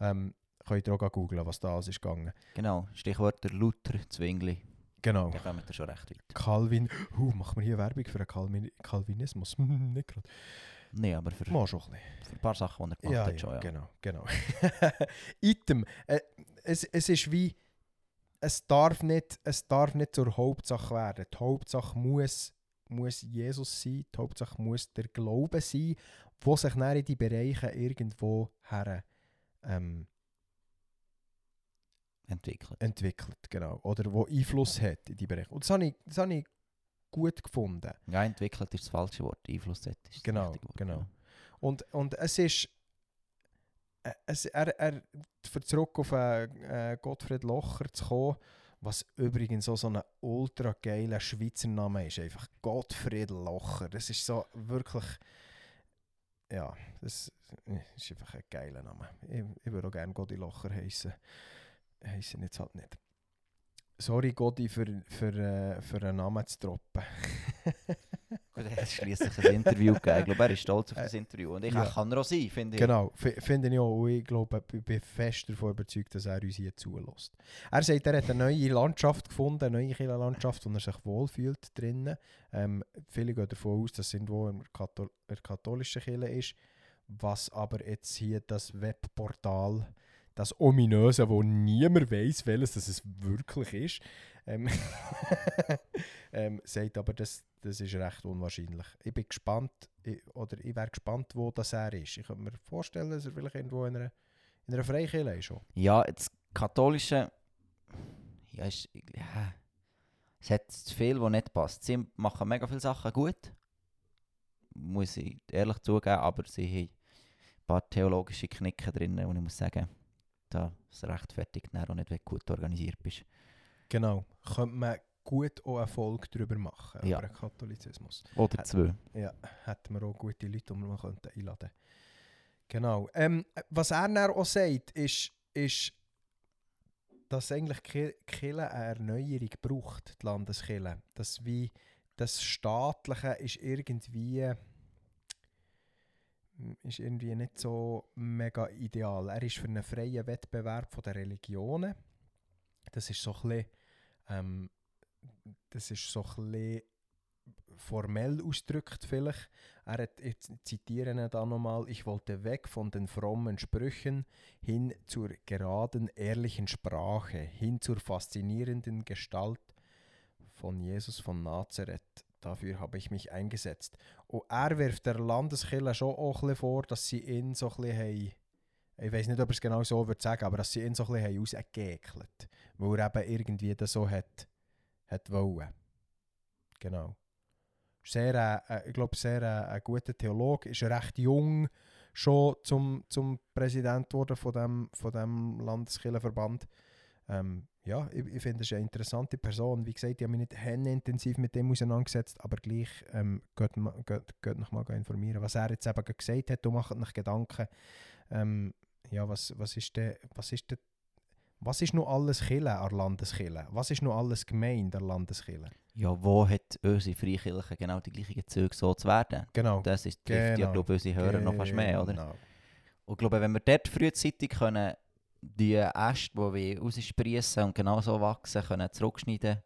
Ähm, könnt ihr auch googeln, was da alles ist gegangen. Genau, Stichwort der Luther Zwingli. Genau. Da kommen wir schon recht weit. Calvin. Uh, machen wir hier Werbung für einen Calvin Calvinismus? nicht gerade. Nein, aber für, Mal schon ein für ein paar Sachen, die er gemacht Ja, hat, schon. Ja. genau, genau. Item. Äh, es, es ist wie, es darf, nicht, es darf nicht zur Hauptsache werden. Die Hauptsache muss, muss Jesus sein, die Hauptsache muss der Glaube sein, wo sich dann in die Bereiche irgendwo her ähm, Entwickelt. entwickelt. Genau. Oder wo Einfluss hat in die Bereiche. Und das habe ich, das habe ich gut gefunden. Ja, entwickelt ist das falsche Wort. Einfluss hat ist das Genau, richtige Wort, genau. ja. Und, und es ist. äh, Es, er, er, zurück auf äh, äh, Gottfried Locher zu kommen, was übrigens so, so ein ultra geiler Schweizer Name ist. Einfach Gottfried Locher. Das ist so wirklich. Ja, das ist einfach ein geiler Name. Ich, ich würde auch gerne Gotti Locher heißen. Heißen jetzt halt nicht. Sorry, Gotti, für, für, äh, für einen Namen zu droppen. Gut, er hat schliesslich ein Interview gegeben. Ich glaube, er ist stolz auf das Interview. Und ich ja. kann er auch sein, finde ich. Genau, finde ich auch. Und ich glaube, ich bin fest davon überzeugt, dass er uns hier zulässt. Er sagt, er hat eine neue Landschaft gefunden, eine neue Kirchenlandschaft, wo er sich wohlfühlt drinnen. Ähm, viele gehen davon aus, dass es irgendwo in der katholischen Kirche ist. Was aber jetzt hier das Webportal, das ominöse, wo niemand weiß, welches das es wirklich ist, ähm, ähm, sagt aber, das, das ist recht unwahrscheinlich. Ich bin gespannt, ich, oder ich wäre gespannt, wo das er ist. Ich könnte mir vorstellen, dass er vielleicht irgendwo in einer, in einer Freikirche ist. Ja, das Katholische. Ja, ist, ja, es hat zu viel, was nicht passt. Sie machen mega viele Sachen gut. Muss ich ehrlich zugeben, aber sie haben ein paar theologische Knicken drin, und ich muss sagen, da ist rechtfertigt auch nicht, wenn du gut organisiert bist. Genau. Könnte man gut auch eine Folge darüber machen, Ja. über den Katholizismus. Oder Hat- zwei. Ja, hätten wir auch gute Leute, die wir könnten einladen Genau. Ähm, was er dann auch sagt, ist, ist dass eigentlich Ki- Kirche eine Erneuerung braucht, die Landeskirche. Dass wie das Staatliche ist irgendwie ist irgendwie nicht so mega ideal. Er ist für einen freien Wettbewerb von der Religionen. Das ist so ein bisschen, ähm, das ist so ein bisschen formell ausdrückt vielleicht. Er hat, ich zitiere ihn da nochmal, ich wollte weg von den frommen Sprüchen hin zur geraden, ehrlichen Sprache, hin zur faszinierenden Gestalt von Jesus von Nazareth. Dafür habe ich mich eingesetzt. Und er wirft der Landeskirche schon auch ein vor, dass sie ihn so ein bisschen haben, ich weiß nicht, ob er es genau so würde sagen, aber dass sie ihn so ein bisschen haben rausgeekelt Weil er eben irgendwie das so hat, hat wollen. Genau. Sehr, äh, äh, ich glaube, sehr äh, ein guter Theologe, ist recht jung schon zum, zum Präsident geworden von dem, von dem Landeskirchenverband. Ähm, ja, ich, ich finde, ist eine interessante Person. Wie gesagt, ich habe mich nicht intensiv mit dem auseinandergesetzt, aber gleich ähm, geht, geht, geht noch mal informieren, was er jetzt eben gesagt hat und macht euch Gedanken. Ähm, ja, was, was ist denn, was ist denn, was ist noch alles Kille an der Landeskirche? Was ist noch alles gemeint an der Landeskirche? Ja, wo hat unsere Freikirche genau die gleichen Züge so zu werden? Genau. Das ist, trifft ja, Genau. glaube ich, unsere Hörer noch fast mehr, oder? Genau. Und ich glaube, wenn wir dort frühzeitig können, die Äste, die wir raussprießen und genau so wachsen, können zurückschneiden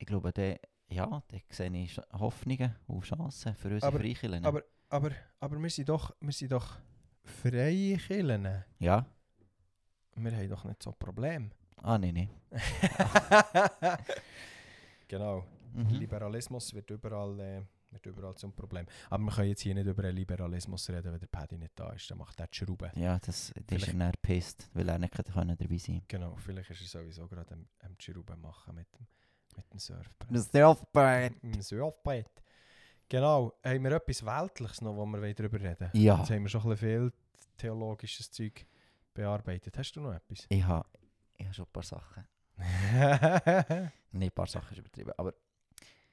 ich glaube, dann, ja, sehe ich Hoffnungen und Chancen für unsere Aber- Freikirchen. aber- Aber, aber wir, sind doch, wir sind doch freie Kirchen. ja? Wir haben doch nicht so ein Problem. Ah, nein, nein. genau. Mhm. Liberalismus wird überall, äh, wird überall zum Problem. Aber wir können jetzt hier nicht über einen Liberalismus reden, wenn der Paddy nicht da ist. Dann macht er die Schrauben. Ja, das, das ist er gepisst, weil er nicht können dabei sein Genau, vielleicht ist er sowieso gerade am, am die Schrauben machen mit dem, mit dem Surfbrett. Das Surfbrett. Mit dem Surfbrett. Genau. Haben wir etwas Weltliches noch, wo wir darüber reden Ja. Jetzt haben wir schon ein bisschen viel theologisches Zeug bearbeitet. Hast du noch etwas? Ich habe ich ha schon ein paar Sachen. Nein, ein paar Sachen ist übertrieben. Aber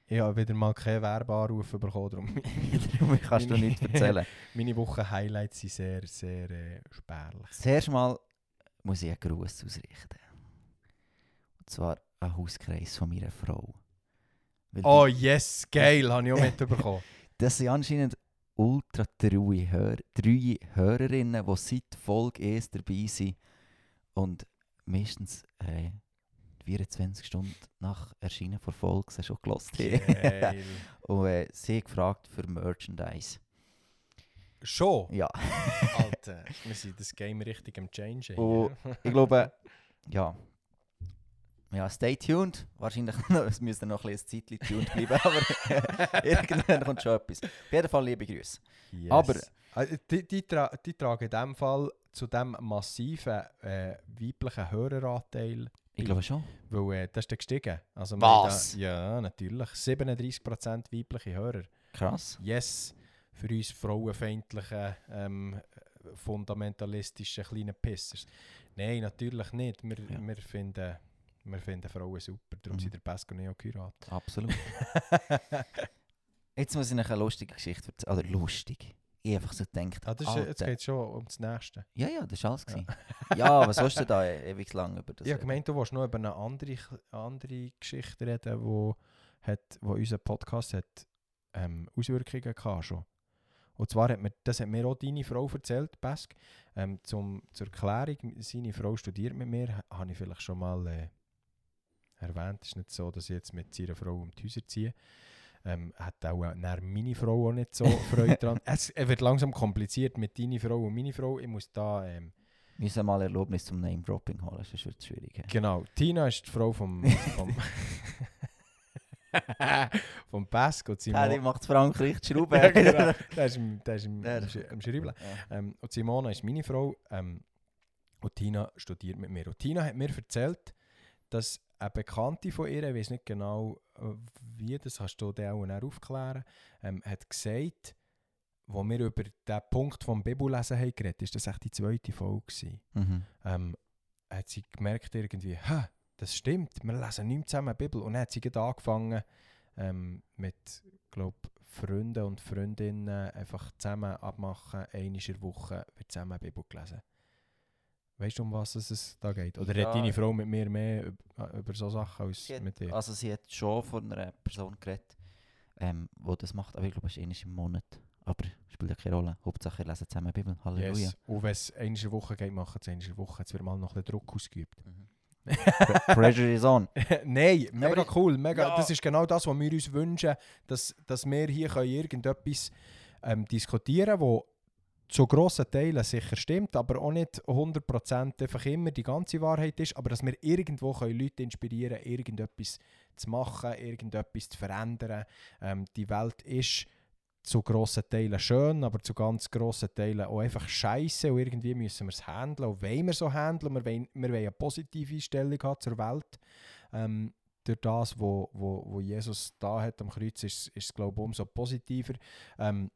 ich habe wieder mal keinen Werbeanruf bekommen, darum darum kannst du nichts erzählen. meine Wochen-Highlights sind sehr, sehr äh, spärlich. Zuerst mal muss ich einen Gruß ausrichten. Und zwar ein Hauskreis von meiner Frau. Weil Oh yes, geil, habe ich auch mitbekommen. Das sind anscheinend ultra treue, Hör treue Hörerinnen, die seit Folge 1 dabei sind und meistens äh, 24 Stunden nach Erscheinen der Folge sie schon gelost haben. Und äh, sie gefragt für Merchandise. Schon? Ja, Alter, wir sind das Game richtig am Change. Oh. ich glaube, ja. Ja, stay tuned. Wahrscheinlich es müsste noch ein bisschen Zeitchen tuned bleiben, aber irgendwann kommt schon etwas. Auf jeden Fall liebe Grüße. Yes. Aber- Äh, die, die, tra die tragen in dem Fall zu dem massiven äh, weiblichen Höreranteil, Ich glaube schon. weil äh, das ist dann gestiegen. Also Was? Da, ja, natürlich. 37% weibliche Hörer. Krass. Yes, für uns frauenfeindlichen, ähm, fundamentalistischen kleinen Pissers. Nein, natürlich nicht. Wir, Ja. wir, finden, wir finden Frauen super, darum Mhm. sind der Pesco nicht auch geheiratet. Absolut. Jetzt muss ich noch eine lustige Geschichte erzählen. Oder lustig. Ich einfach so gedacht, ah, das ist, jetzt geht es schon um das Nächste. Ja, ja, das war alles. gewesen. Ja, was sollst du da e- ewig lang über das reden? gemeint, du willst noch über eine andere, andere Geschichte reden, wo, hat, wo unser Podcast hat, ähm, Auswirkungen hatte schon. Und zwar hat mir, das hat mir auch deine Frau erzählt, Pesk. Ähm, zum, zur Erklärung, seine Frau studiert mit mir, ha- habe ich vielleicht schon mal äh, erwähnt. Es ist nicht so, dass ich jetzt mit seiner Frau um die Häuser ziehe. Ähm, hat auch äh, meine Frau auch nicht so Freude dran. Es, wird langsam kompliziert mit deiner Frau und meine Frau. Ich muss da... Ähm, müssen mal Erlaubnis zum Name-Dropping holen, sonst wird es schwierig. Genau, Tina ist die Frau vom vom, vom Pesk und Simone. macht Frankreich die Schrauben. Ja, genau. Der ist im, der ist im, Der ist im Schreiben. Ja. Ähm, und Simona ist meine Frau ähm, und Tina studiert mit mir. Und Tina hat mir erzählt, dass eine Bekannte von ihr, ich weiß nicht genau wie, das hast du dann auch aufklären, ähm, hat gesagt, wo wir über den Punkt vom Bibellesen haben geredet, ist das echt die zweite Folge gewesen Mhm. ähm, hat sie gemerkt irgendwie, Hä, das stimmt, wir lesen nicht zusammen die Bibel. Und dann hat sie angefangen ähm, mit, glaube Freunden und Freundinnen einfach zusammen abmachen, einmal in der Woche wird zusammen die Bibel gelesen. Weißt du, um was es da geht? Oder Ja. hat deine Frau mit mir mehr über, über so Sachen als hat- mit dir? Also sie hat schon von einer Person geredet, ähm, die das macht, aber ich glaube, es ist einmal im Monat. Aber spielt ja keine Rolle. Hauptsache, ihr lesen zusammen die Bibel. Halleluja. Yes. Und wenn es einmal in der Woche geht, machen es einmal in der Woche. Jetzt wird mal noch ein bisschen Druck ausgeübt. Mhm. Pre- Pressure is on. Nein, mega ich- cool. Mega, Ja. Das ist genau das, was wir uns wünschen, dass, dass wir hier können irgendetwas ähm, diskutieren können, zu grossen Teilen sicher stimmt, aber auch nicht 100% einfach immer die ganze Wahrheit ist, aber dass wir irgendwo können Leute inspirieren können, irgendetwas zu machen, irgendetwas zu verändern. Ähm, die Welt ist zu grossen Teilen schön, aber zu ganz grossen Teilen auch einfach scheiße und irgendwie müssen wir es handeln und wollen wir so handeln. Wir wollen, wir wollen eine positive Einstellung haben zur Welt. Ähm, durch das, wo, wo, wo Jesus da hat am Kreuz, ist, ist es glaube ich umso positiver. Ähm,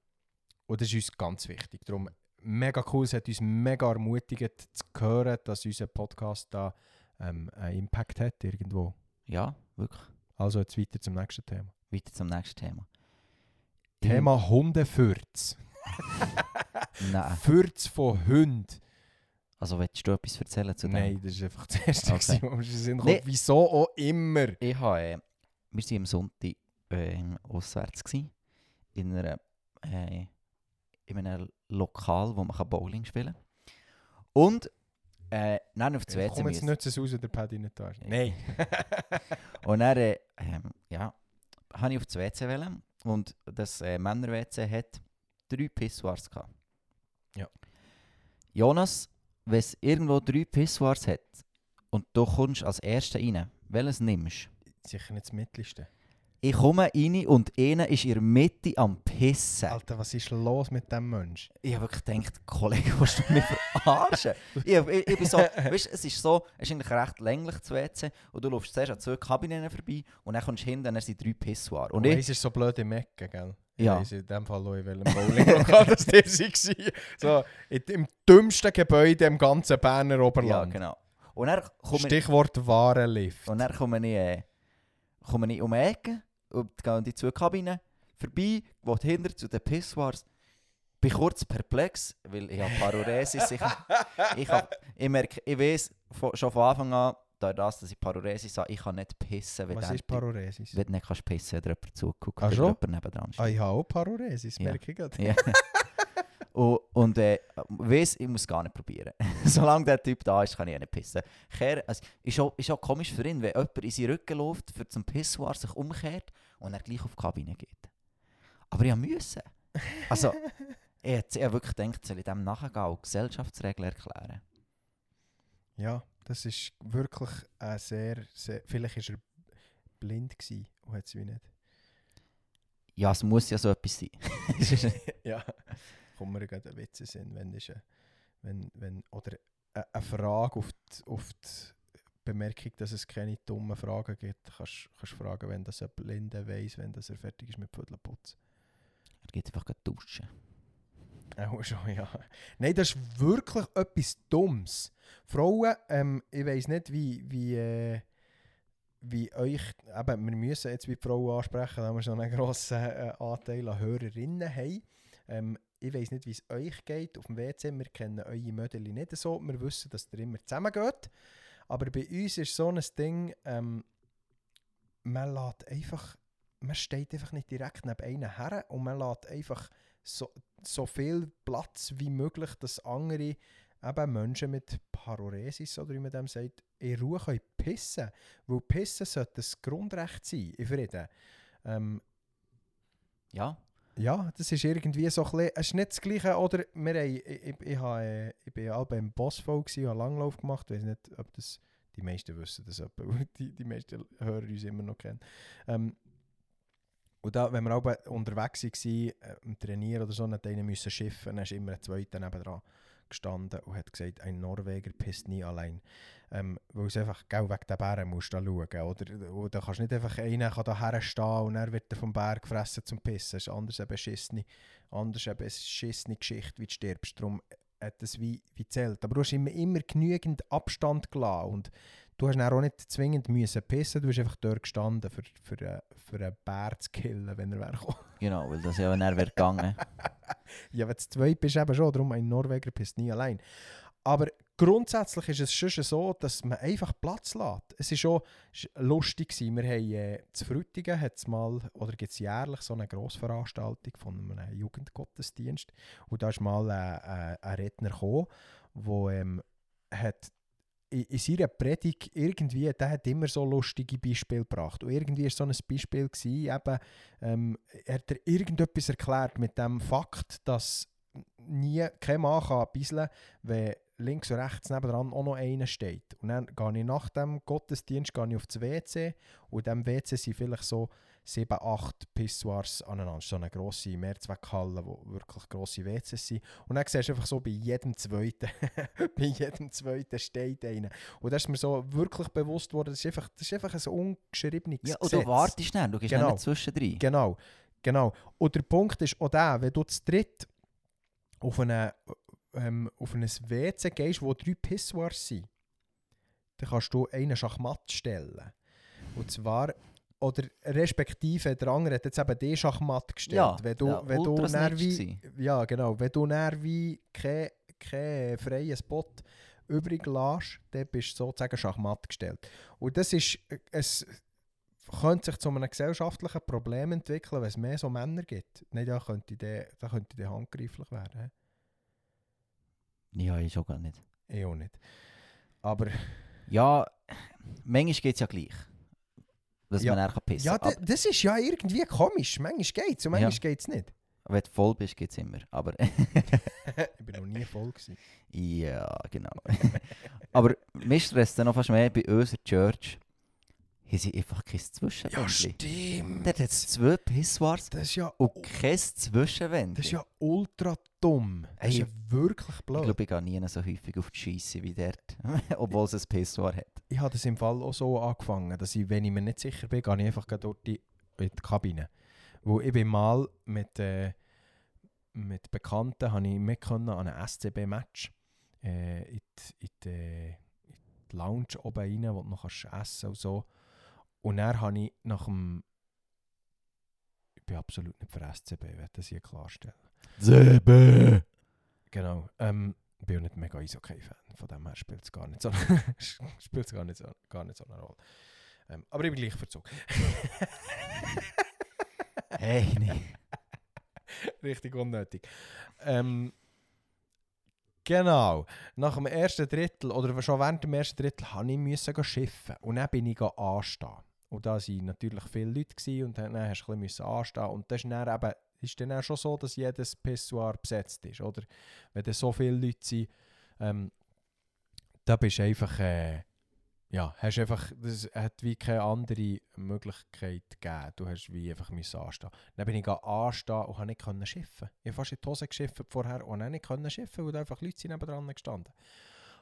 und das ist uns ganz wichtig. Darum mega cool, es hat uns mega ermutigt zu hören, dass unser Podcast da ähm, einen Impact hat irgendwo. Ja, wirklich. Also jetzt weiter zum nächsten Thema. Weiter zum nächsten Thema. Thema Hundefürz. Nein. Fürz von Hunden. Also willst du etwas erzählen zu dem? Nein, das ist einfach das Erste, Okay. was mir in Nee. Wieso auch immer. Ich habe, äh, wir waren am Sonntag äh, auswärts gewesen, in, einer, äh, in einem Lokal, wo man Bowling spielen kann. Und äh, dann auf das WC Komm jetzt müssen. nicht so raus, der Paddy nicht da ist. Nein. Und dann, äh, ähm, ja, habe ich auf das WC wollen. Und das äh, Männer-WC hat drei Pissoirs gehabt. Ja. Jonas, wenn es irgendwo drei Pissoirs hat und du kommst als Erster rein, welches nimmst du? Sicher nicht das Mittelste. Ich komme rein und einer ist in der Mitte am Pissen. Alter, was ist los mit dem Mensch? Ich habe wirklich gedacht, Kollege, willst du mich verarschen? ich, ich, ich bin so, weißt, es ist so, es ist eigentlich recht länglich zu WC und du läufst zuerst an zwei Kabinen vorbei und dann kommst du hinten und dann sind drei Pissoirs. Und ich, es ist so blöd im Ecken, gell? Ja. Ich in dem Fall auch, in welchem Bowling-Lokal das dir war. So, im dümmsten Gebäude im ganzen Berner ja, Oberland. genau. Und dann Stichwort Warenlift. und dann komme ich, äh, komme ich um die Ecke und gehe an die zwei Kabinen vorbei, wo hinter zu den Pissoirs. Bin kurz perplex, weil ich habe Paroresis. ich, ich, hab, ich merke, ich von, schon von Anfang an, da das, dass ich Paroresis habe, ich kann nicht pissen, wenn Was ist Paroresis? wenn du nicht kannst pissen, wenn jemand zuguckt Ah, schon? jemand nebendran steht. Ah, ich habe auch Paroresis, Ja. merke ich gerade. Ja. und und äh, weiss, ich muss gar nicht probieren. Solange der Typ da ist, kann ich nicht pissen. Kehr, also, ist, auch, ist auch komisch für ihn, wenn jemand in seinen Rücken läuft, für zum Pissoir sich umkehrt und er gleich auf die Kabine geht. Aber ich musste. Also, ich hätte ich hab wirklich gedacht, soll ich dem nachgehen und Gesellschaftsregeln erklären. Ja, das ist wirklich ein sehr, sehr... Vielleicht war er blind gewesen und hat es wie nicht. Ja, es muss ja so etwas sein. ja, kommt mir gerade ein Witz in wenn, ist, ein- wenn, wenn oder eine, eine Frage auf die, auf die Bemerkung, dass es keine dummen Fragen gibt, kannst du fragen, wenn das ein Blinder weiss, wenn das er fertig ist mit Puddelputzen. er geht einfach duschen. Auch schon, ja. Nein, das ist wirklich etwas Dummes. Frauen, ähm, ich weiss nicht, wie, wie, äh, wie euch, eben, wir müssen jetzt wie Frauen ansprechen, da wir schon einen grossen äh, Anteil an Hörerinnen haben. Ähm, ich weiss nicht, wie es euch geht auf dem WC. Wir kennen eure Mödeli nicht so. Wir wissen, dass ihr immer zusammen geht. Aber bei uns ist so ein Ding, ähm, man lässt einfach, man steht einfach nicht direkt neben einen her und man lässt einfach so, so viel Platz wie möglich, dass andere eben Menschen mit Paroresis oder wie man dem sagt, in Ruhe können pissen Weil pissen sollte ein Grundrecht sein, in Frieden. Ähm, Ja, ja, das ist irgendwie so ein bisschen, es ist nicht das Gleiche, oder wir haben, ich, ich, ich, habe, äh, ich bin auch beim Bossfall gewesen, habe Langlauf gemacht, ich weiß nicht, ob das, die meisten wissen das, die, die meisten Hörer uns immer noch kennen. Ähm, und da, wenn wir auch unterwegs waren, äh, im Trainieren oder so, dann hat einer müssen schiffen, dann ist immer ein Zweiter nebendran gestanden und hat gesagt, ein Norweger pisst nie allein. Ähm, weil es einfach, gell, wegen den Bären musst da schauen, oder? Da kannst nicht einfach einer kann da herstehen und dann wird er vom Bär gefressen zum Pissen. Das ist anders eine beschissene, anders eine beschissene Geschichte, wie du stirbst. Darum hat das wie, wie zählt. Aber du hast immer, immer genügend Abstand gelassen und du hast dann auch nicht zwingend müssen pissen, du bist einfach dort gestanden, für, für, einen- für einen Bär zu killen, wenn er wäre genau, weil das ja näher wäre gegangen. Ja, wenn du zu zweit bist, eben schon. Darum ein Norweger pisst nie allein. Aber grundsätzlich ist es schon so, dass man einfach Platz lässt. Es war schon lustig. Gewesen. Wir haben äh, zu Frutigen hat's mal, oder gibt jährlich so eine Grossveranstaltung von einem Jugendgottesdienst. Und da ist mal äh, äh, ein Redner gekommen, der ähm, hat in, in seiner Predigt irgendwie, der hat immer so lustige Beispiele gebracht. Und irgendwie war so ein Beispiel, gewesen, eben, ähm, er hat er irgendetwas erklärt mit dem Fakt, dass nie kein Mann kann bisseln, wenn links und rechts nebenan auch noch einer steht. Und dann gehe ich nach dem Gottesdienst gehe ich auf das WC und in diesem WC sind vielleicht so sieben, acht Pissoirs aneinander. So eine grosse Mehrzweckhalle, wo wirklich grosse WCs sind. Und dann siehst du einfach so, bei jedem zweiten, bei jedem zweiten steht einer. Und das ist mir so wirklich bewusst worden, das ist einfach, das ist einfach ein ungeschriebenes Ja, und Gesetz. du wartest schnell, du gehst Genau. nicht zwischendrin. Genau, genau. Und der Punkt ist auch der, wenn du zu dritt auf, eine, ähm, auf ein WC gehst, wo drei Pissoirs sind, dann kannst du einen Schachmatt stellen. Und zwar, oder respektive der andere hat jetzt eben den Schachmatt gestellt. Ja, wenn du, ja, wenn du wie, ja, genau. Wenn du wie keinen kein freien Spot übrig lässt, dann bist du sozusagen Schachmatt gestellt. Und das ist, es könnte sich zu einem gesellschaftlichen Problem entwickeln, wenn es mehr so Männer gibt. Nicht, da könnte der, da könnte der handgreiflich werden. Ja, ich schon gar nicht. Ich auch nicht. Aber Ja, manchmal geht es ja gleich. Dass Ja. man kann pissen ja, kann. d- das ist ja irgendwie komisch. Manchmal geht es und manchmal Ja. geht es nicht. Wenn du voll bist, geht es immer. Aber ich bin noch nie voll. Gewesen. ja, genau. Aber mich stresst dann noch fast mehr bei unserer Church. Hier sind einfach kein Zwischenwändchen. stimmt. Dort hat es zwei Pissoirs Das ist ja, und kein Zwischenwändchen. das ist ja ultra dumm. Das ist Ey, ja wirklich ich blöd. glaube, ich gehe nie so häufig auf die Scheisse wie dort. Obwohl es ein Pissoir hat. ich habe das im Fall auch so angefangen, dass ich, wenn ich mir nicht sicher bin, gehe ich einfach dort in die Kabine. Wo ich bin mal mit, äh, mit Bekannten habe ich mit an einem SCB-Match äh, in, die, in, die, in die Lounge oben rein, wo du noch kannst essen und so. Und dann habe ich nach dem ich bin absolut nicht für SCB, ich werde das hier klarstellen. Zebe! Genau. Ähm, bin auch nicht mega Eishockey-Fan, von dem her spielt es gar nicht so, spielt's gar nicht so, gar nicht so eine Rolle. Ähm, aber ich bin gleich verzog. Hey, nee. Richtig unnötig. Ähm, genau. Nach dem ersten Drittel, oder schon während dem ersten Drittel, musste ich schiffen. Und dann bin ich anstehen. Und da waren natürlich viele Leute und dann hast du ein bisschen anstehen. Und das ist dann eben ist dann auch schon so, dass jedes Pissoir besetzt ist, oder? Wenn da so viele Leute sind, ähm, da bist du einfach, äh, ja, hast einfach, das hat wie keine andere Möglichkeit gegeben. Du hast wie einfach anstehen. Dann bin ich anstehen und konnte nicht schiffen. Ich habe fast in die Hose geschifft vorher und dann nicht schiffen, weil da einfach Leute sind nebendran gestanden.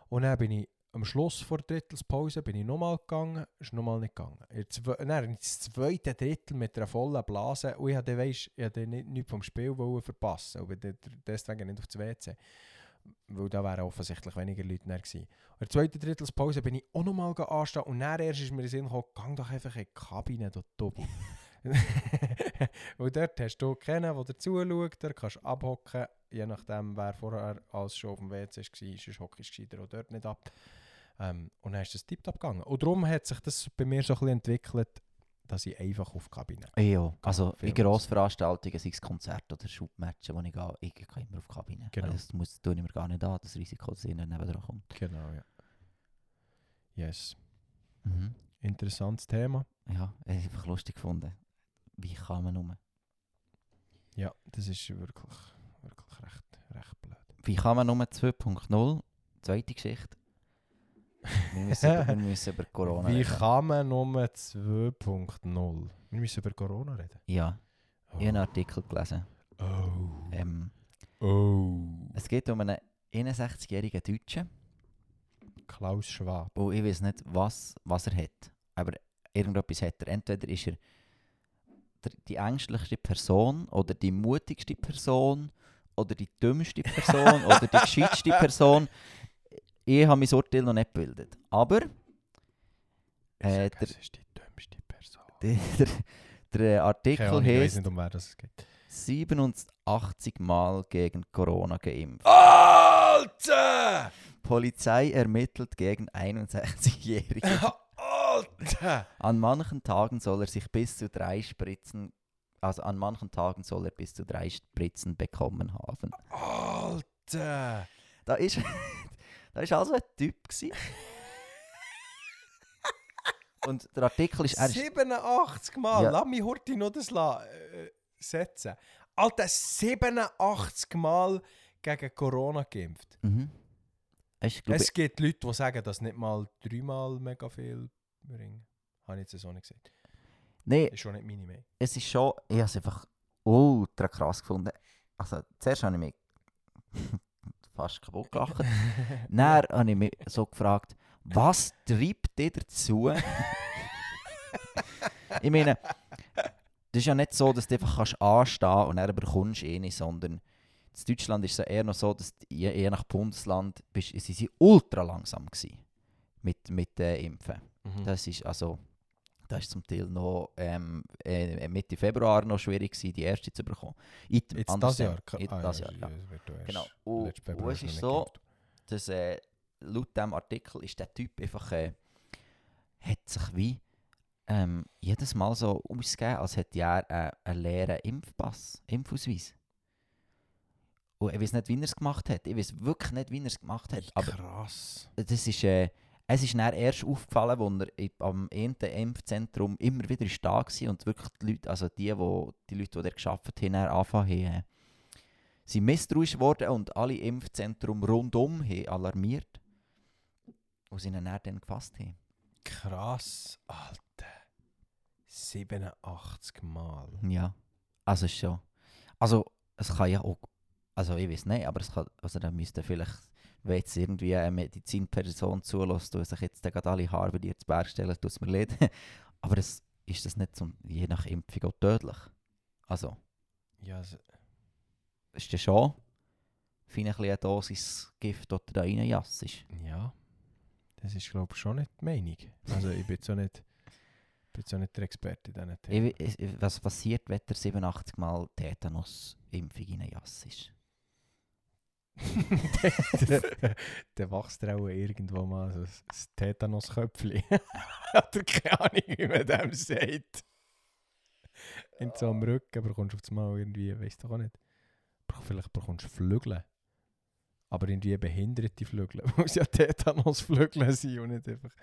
Und dann bin ich am Schluss vor der Drittelspause bin ich nochmal gegangen, ist nochmal nicht gegangen. Dann ins zweite Drittel mit einer vollen Blase und ich hatte, weißt, ich hatte nicht, nichts vom Spiel verpassen und deswegen nicht auf das WC. Weil da wären offensichtlich weniger Leute näher gewesen. In der zweiten Drittelspause bin ich auch nochmal anstehen und dann erst ist mir in Sinn gekommen, gang doch einfach in die Kabine, du Tobi. und dort hast du keinen, der dir zuschaut, da kannst du abhocken, je nachdem, wer vorher als schon auf dem WC war, ist hockst du auch dort nicht ab. Ähm, und dann ist das tiptop gegangen. Und darum hat sich das bei mir so ein bisschen entwickelt, dass ich einfach auf die Kabine Ja, also in Grossveranstaltungen, sei es Konzerte oder Schubmatchen, wo ich gehe, ich gehe immer auf die Kabine. Genau. Das muss, tue ich mir gar nicht an, das Risiko, dass ihnen nebenan kommt. Genau, ja. Yes. Mhm. Interessantes Thema. Ja, ich habe einfach lustig gefunden. Wie kann man nur? Ja, das ist wirklich, wirklich recht, recht blöd. Wie kann man nur 2.0? Zweite Geschichte. Wir müssen, über, wir müssen über Corona Wie reden. kann man Nummer 2.0? Wir müssen über Corona reden. Ja, Oh. ich habe einen Artikel gelesen. Oh. Ähm, oh. es geht um einen 61-jährigen Deutschen. Klaus Schwab. Und ich weiß nicht, was, was er hat. Aber irgendetwas hat er. Entweder ist er die ängstlichste Person oder die mutigste Person oder die dümmste Person oder die gescheitste Person. Ich habe mein Urteil noch nicht gebildet. Aber äh, Sag, der, es ist die dümmste Person. der, der, der Artikel Ahnung, ich weiß heißt nicht, um wer das geht. 87 Mal gegen Corona geimpft. Alter! Polizei ermittelt gegen 61-Jährige. Alter! An manchen Tagen soll er sich bis zu drei Spritzen, also an manchen Tagen soll er bis zu drei Spritzen bekommen haben. Alter! Da ist, da ist also ein Typ. Und der Artikel ist, er ist 87 Mal! Ja. Lass mich heute noch das la, äh, setzen. Alter, 87 Mal gegen Corona geimpft. mhm. Ist, glaub Es gibt Leute, die sagen, dass nicht mal dreimal mega viel bringen. Habe ich jetzt so nicht gesagt. nee, Ist schon nicht meine Meinung. es ist schon, ich habe es einfach ultra krass gefunden. Also zuerst habe ich mich fast kaputt gelacht. Dann habe ich mich so gefragt, was treibt dich dazu? ich meine, das ist ja nicht so, dass du einfach kannst anstehen und dann bekommst du eh nicht, sondern in Deutschland ist es eher noch so, dass je, je nach Bundesland bist, sie sind ultra langsam gewesen mit, mit äh, Impfen. Mhm. Das ist also, das ist zum Teil noch ähm, äh, Mitte Februar noch schwierig gewesen, die erste zu bekommen. In, Jetzt das Jahr? Ah, das ja, Jahr, ja. Genau. Und, und es ist so, dass äh, laut diesem Artikel ist der Typ einfach, äh, hat sich wie ähm, jedes Mal so ausgegeben, als hätte er äh, einen leeren Impfpass, Impfausweis. Und ich weiß nicht, wie er es gemacht hat. Ich weiß wirklich nicht, wie er es gemacht hat. Aber Krass. das ist, äh, es ist dann erst aufgefallen, als er am einen Impfzentrum immer wieder da war und wirklich die Leute, also die, wo, die Leute, die dort gearbeitet haben, angefangen haben, äh, sind misstrauisch geworden und alle Impfzentren rundum haben alarmiert. Und sie ihn dann, gefasst haben. Krass, Alter. 87 Mal. Ja, also schon. Also es kann ja auch, also ich weiß nicht, aber es kann, also dann müsste vielleicht, wenn jetzt irgendwie eine Medizinperson zulässt und sich jetzt gerade alle Haare bei dir zu Berg stellen, tut es mir leid. aber es, ist das nicht zum, je nach Impfung auch tödlich? Also, Ja, s- ist das schon fein ein eine Dosis Gift, die da reinjassst? ja. Das ist, glaube ich, schon nicht die Meinung. Also, ich bin so nicht, bin so nicht der Experte in diesen Themen. Ich, was passiert, wenn du 87 Mal Tetanus-Impfung reinjassst? dann wächst er auch irgendwo mal so ein Tetanus-Köpfchen. Oder keine Ahnung, wie man dem sagt. In so am Rücken bekommst du auf das Mal irgendwie, weißt du auch nicht. Vielleicht bekommst du Flügel. Aber irgendwie behinderte Flügel. Muss ja Tetanus-Flügel sein und nicht einfach.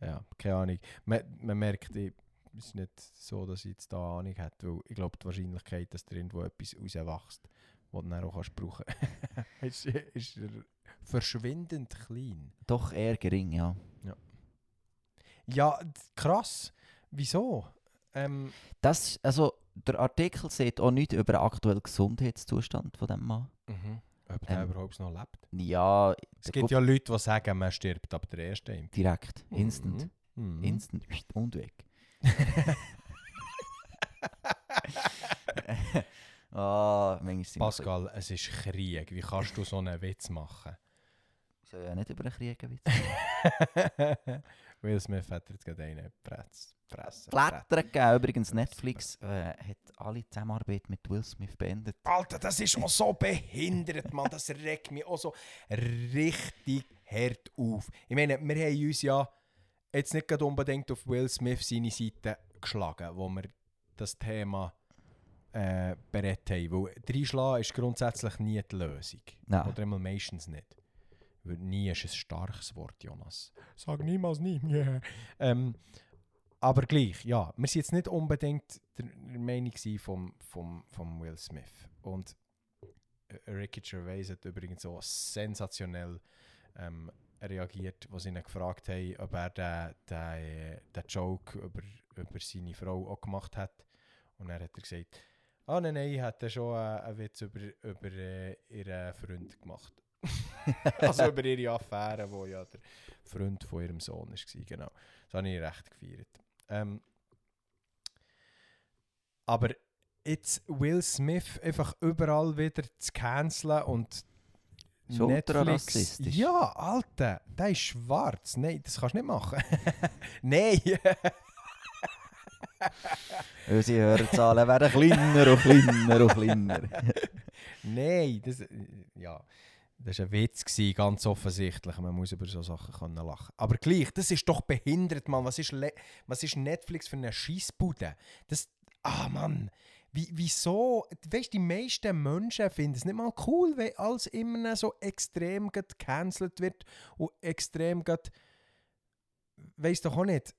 Ja, keine Ahnung. Man, man merkt, ich, es ist nicht so, dass ich jetzt da Ahnung hätte, weil ich glaube, die Wahrscheinlichkeit, dass da irgendwo etwas rauswächst, was du dann auch kannst brauchen kannst, ist, ist verschwindend klein. Doch eher gering, ja. Ja, d- krass. Wieso? Ähm, Das, also, der Artikel sieht auch nichts über den aktuellen Gesundheitszustand von dem Mann. mhm. Ob der Ähm, überhaupt noch lebt? Ja, Es gibt ja Leute, die sagen, man stirbt ab der ersten Impfung. direkt, instant, Mhm. Mhm. instant und weg. Ah, manchmal sind Pascal, es ist Krieg. Wie kannst du so einen Witz machen? Ich soll ja nicht über den Krieg Witz. Will Smith hat jetzt gerade einen Press, Presse. Blätter gegeben. Übrigens, Netflix äh, hat alle Zusammenarbeit mit Will Smith beendet. Alter, das ist auch so behindert, Mann. Das regt mich auch so richtig hart auf. Ich meine, wir haben uns ja jetzt nicht gerade unbedingt auf Will Smith seine Seite geschlagen, wo wir das Thema äh, berät haben. Weil reinschlagen ist grundsätzlich nie die Lösung. Nein. Oder einmal meistens nicht. Weil nie ist ein starkes Wort, Jonas. Sag niemals nie. Yeah. Ähm, aber gleich, ja. Wir sind jetzt nicht unbedingt der Meinung gewesen vom, vom, vom Will Smith. Und äh, Ricky Gervais hat übrigens auch sensationell ähm, reagiert, als sie ihn gefragt haben, ob er den, den, äh, den Joke über, über seine Frau auch gemacht hat. Und dann hat er gesagt, ah nein, nein, ich hätte schon äh, einen Witz über, über äh, ihren Freund gemacht. also über ihre Affäre, wo ja der Freund von ihrem Sohn war. Genau. Das habe ich recht gefeiert. Ähm, aber jetzt Will Smith einfach überall wieder zu canceln und ultra rassistisch. Ja, Alter, der ist schwarz. Nein, das kannst du nicht machen. Nein! Unsere Hörerzahlen werden kleiner und kleiner und kleiner. Nein, das, ja, das war ein Witz, gewesen, ganz offensichtlich. Man muss über so Sachen können lachen Aber gleich, das ist doch behindert, Mann. Was ist, Le was ist Netflix für eine Scheissbude? Das, ah, Mann. Wie, wieso? Weißt du, die meisten Menschen finden es nicht mal cool, wenn alles immer so extrem gecancelt wird und extrem grad, weiss doch auch nicht.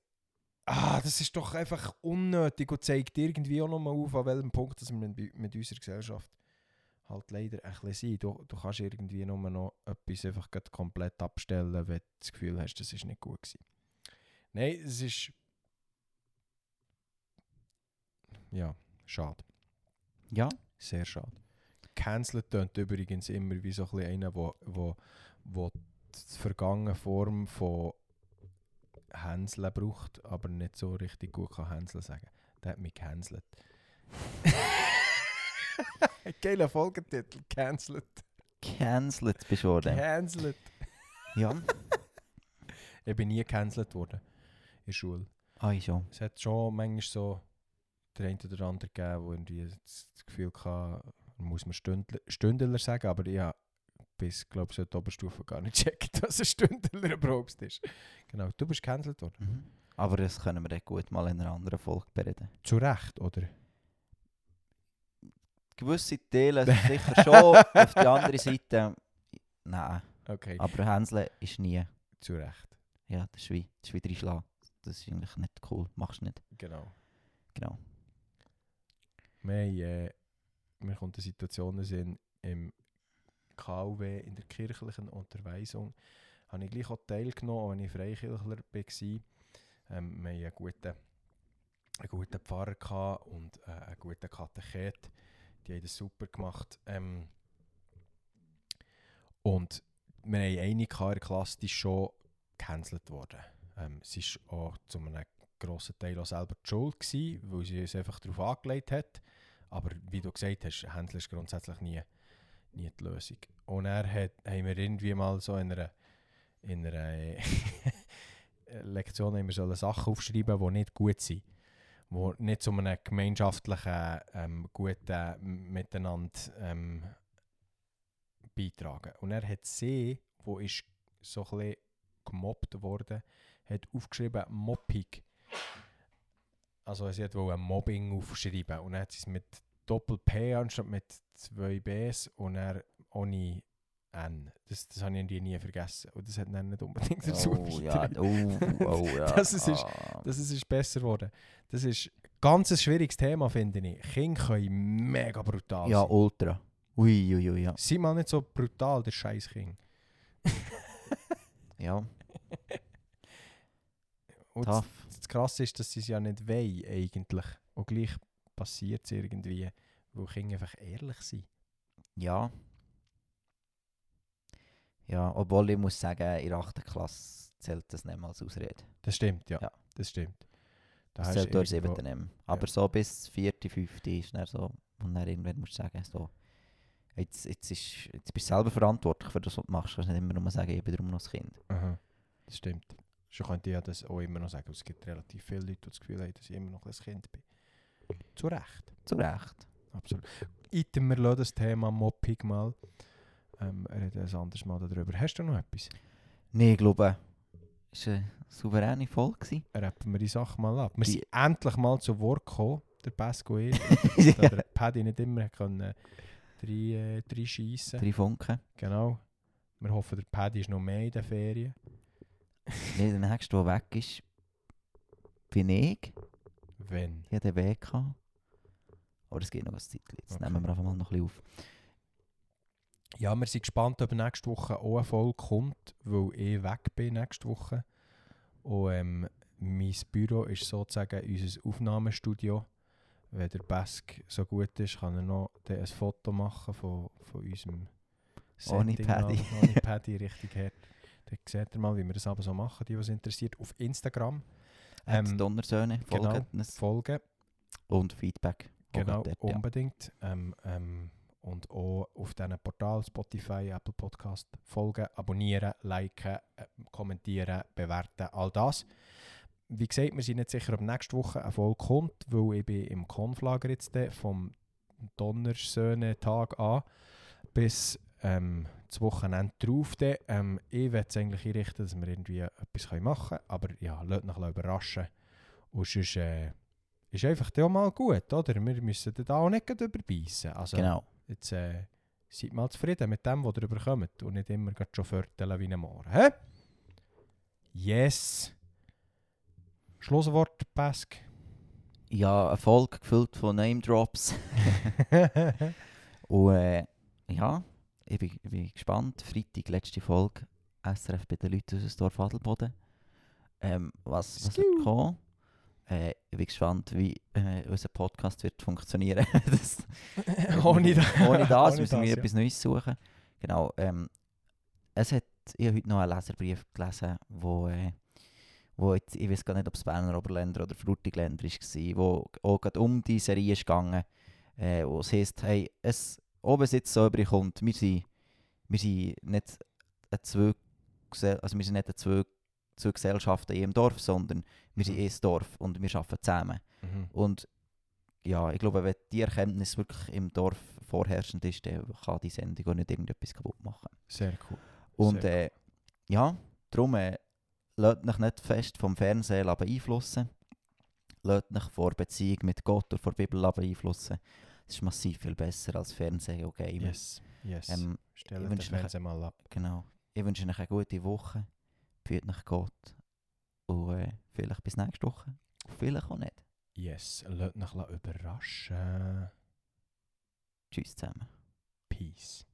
Ah, das ist doch einfach unnötig und zeigt irgendwie auch nochmal auf, an welchem Punkt dass wir mit, mit unserer Gesellschaft halt leider ein bisschen sind. Du, du kannst irgendwie nur noch etwas einfach komplett abstellen, wenn du das Gefühl hast, das ist nicht gut gewesen. Nein, es ist... Ja, schade. Ja, Sehr schade. Cancelled tönt übrigens immer wie so ein bisschen einer, wo, wo, wo die vergangene Form von Hänseln braucht, aber nicht so richtig gut kann Hänsel sagen. Der hat mich gecancelt. Geiler Folgetitel, cancelled. cancelled bist du worden. Cancelled. Ja, Ich bin nie gecancelt worden in der Schule. ah, ich schon. Es hat schon manchmal so der eine oder andere gegeben, wo irgendwie das Gefühl hatte, muss man Stündler, Stündler sagen, aber ich habe bis, glaube ich, so der Oberstufe gar nicht checkt, was ein Stündler überhaupt ist. Genau, du bist gecancelt worden. Mhm. Aber das können wir dann gut mal in einer anderen Folge bereden. Zu Recht, oder? Gewisse Teile sicher schon auf die andere Seite. Nein, Okay, aber Hänsle ist nie. zu Recht. Ja, das ist wie, das ist wie reinschlagen. Das ist eigentlich nicht cool. Machst du nicht. Genau. Genau. Wir, äh, mir kommt eine Situation in im KUW, in der kirchlichen Unterweisung, habe ich gleich auch teilgenommen, wenn ich Freikirchler war. Ähm, wir hatten einen guten, einen guten Pfarrer und äh, einen guten Katechet. Die haben das super gemacht. Ähm, und wir haben eine in der Klasse, die schon gecancelt worden. Ähm, sie war auch zu einem grossen Teil auch selber die Schuld, gewesen, weil sie uns einfach darauf angelegt hat. Aber wie du gesagt hast, Händler ist grundsätzlich nie, nie die Lösung. Und er hat, haben wir irgendwie mal so in einer, in einer Lektion haben wir sollen Sachen aufschreiben, die nicht gut sind. Die nicht zu einem gemeinschaftlichen, ähm, guten Miteinander beitragen. Und er hat sie, wo ist so ein gemobbt worden, hat aufgeschrieben Mobbing. Also sie hat wohl ein Mobbing aufgeschrieben und dann hat es mit Doppel P anstatt mit zwei Bs und er ohne N. Das, das habe ich nie vergessen. Und das hat dann nicht unbedingt dazu Oh ja, beigetragen. oh, oh ja. Das ist- ah. Das ist, besser geworden. Das ist ganz ein schwieriges Thema, finde ich. Kinder können mega brutal Ja, sein. ultra. Ui, ui, ui, ja. Sei mal nicht so brutal, der scheiß Kind. Ja, Und das, das Krasse ist, dass sie es ja nicht wollen, eigentlich. Und gleich passiert es irgendwie, weil Kinder einfach ehrlich sind. Ja. Ja, obwohl ich muss sagen, in der 8. Klasse zählt das nicht mal als Ausrede. Das stimmt, ja. Ja. Das stimmt. Da Das zählt du durch irgendwo- 7. nehmen. Aber so bis 4., 5. ist dann so. Und dann irgendwann musst du sagen, so, jetzt, jetzt, ist, jetzt bist du selber verantwortlich für das, was du machst. Du kannst nicht immer nur sagen, ich bin darum noch das Kind. Aha, das stimmt. Schon könnte ich ja das auch immer noch sagen. Es gibt relativ viele Leute, die das Gefühl haben, dass ich immer noch ein Kind bin. Zu Recht. Zu Recht. Absolut. Item, wir lassen das Thema Mobbing mal. Ähm, hat ein anderes Mal darüber. Hast du noch etwas? Nee, ich glaube, es war eine souveräne Folge. Rappen wir die Sache mal ab. Wir Die- sind endlich mal zu Wort gekommen, der und ich. da der Paddy nicht immer können rein, äh, reinschiessen Drei Funken. Genau. Wir hoffen, der Paddy ist noch mehr in den Ferien. Nee, der nächste, der weg ist, bin ich. Wenn? Ich hatte den Weg. gehabt. Aber es geht noch ein Zeitchen. Jetzt Okay. nehmen wir einfach mal noch ein bisschen auf. Ja, wir sind gespannt, ob nächste Woche auch eine Folge kommt, weil ich weg bin nächste Woche. Und ähm, mein Büro ist sozusagen unser Aufnahmestudio. Wenn der Bask so gut ist, kann er noch ein Foto machen von, von unserem Ohne Paddy. Ohne Paddy, richtig hart. Dann seht ihr mal, wie wir das aber so machen, die, was interessiert, auf Instagram. Ähm, Donnersöhne, genau. folgt uns Folgen. und Feedback. Genau, dort, ja. unbedingt. Ähm, ähm, und auch auf diesen Portalen Spotify, Apple Podcast folgen, abonnieren, liken, äh, kommentieren, bewerten, all das. Wie gesagt, wir sind nicht sicher, ob nächste Woche eine Folge kommt, weil ich bin im Konflager jetzt vom Donnersöhne-Tag an bis ähm, das Wochenende drauf. Dann. Ähm, ich werde es eigentlich einrichten, dass wir irgendwie etwas machen können, aber ja, lasst noch überraschen. Und sonst, äh, ist einfach auch mal gut, oder? Wir müssen da auch nicht überbeissen. Also, Genau. jetzt äh, seid mal zufrieden mit dem, was ihr bekommt und nicht immer schon vierteln wie ein Mohren. Hä? Yes! Schlusswort, Pesk. Ja, eine Folge gefüllt von Name Drops. Und äh, ja, ich bin, ich bin gespannt. Freitag, letzte Folge. SRF bei den Leuten aus dem Dorf Adelboden. Ähm, was, was wird kommen? Äh, ich bin gespannt, wie äh, unser Podcast wird funktionieren. das, Ohne das. Ohne das Ohne müssen wir das, ja. etwas Neues suchen. Genau. Ähm, es hat, ich habe heute noch einen Leserbrief gelesen, wo, äh, wo jetzt, ich weiß gar nicht, ob es Berner Oberländer oder Frutigländer war, wo auch gerade um die Serie ist gegangen, äh, wo es heisst, hey, es, ob es jetzt so überkommt, wir sind, wir sind nicht ein zwei, also wir sind nicht ein zwei, zwei Gesellschaften in einem Dorf, sondern wir sind Mhm. ein Dorf und wir arbeiten zusammen. Mhm. Und ja, ich glaube, wenn die Erkenntnis wirklich im Dorf vorherrschend ist, dann kann die Sendung auch nicht irgendetwas kaputt machen. Sehr cool. Und Sehr äh, ja, darum äh, lasst euch nicht fest vom Fernsehen beeinflussen. Lasst euch vor Beziehung mit Gott oder vor der Bibel beeinflussen. Das ist massiv viel besser als Fernsehen und Game. Yes, yes. Ähm, Stell ich den Fernseher mal ab. genau. Ich wünsche euch eine gute Woche. Führt euch Gott. Und äh, vielleicht bis nächste Woche. Vielleicht auch nicht. Yes, lasst euch überraschen. Tschüss zusammen. Peace.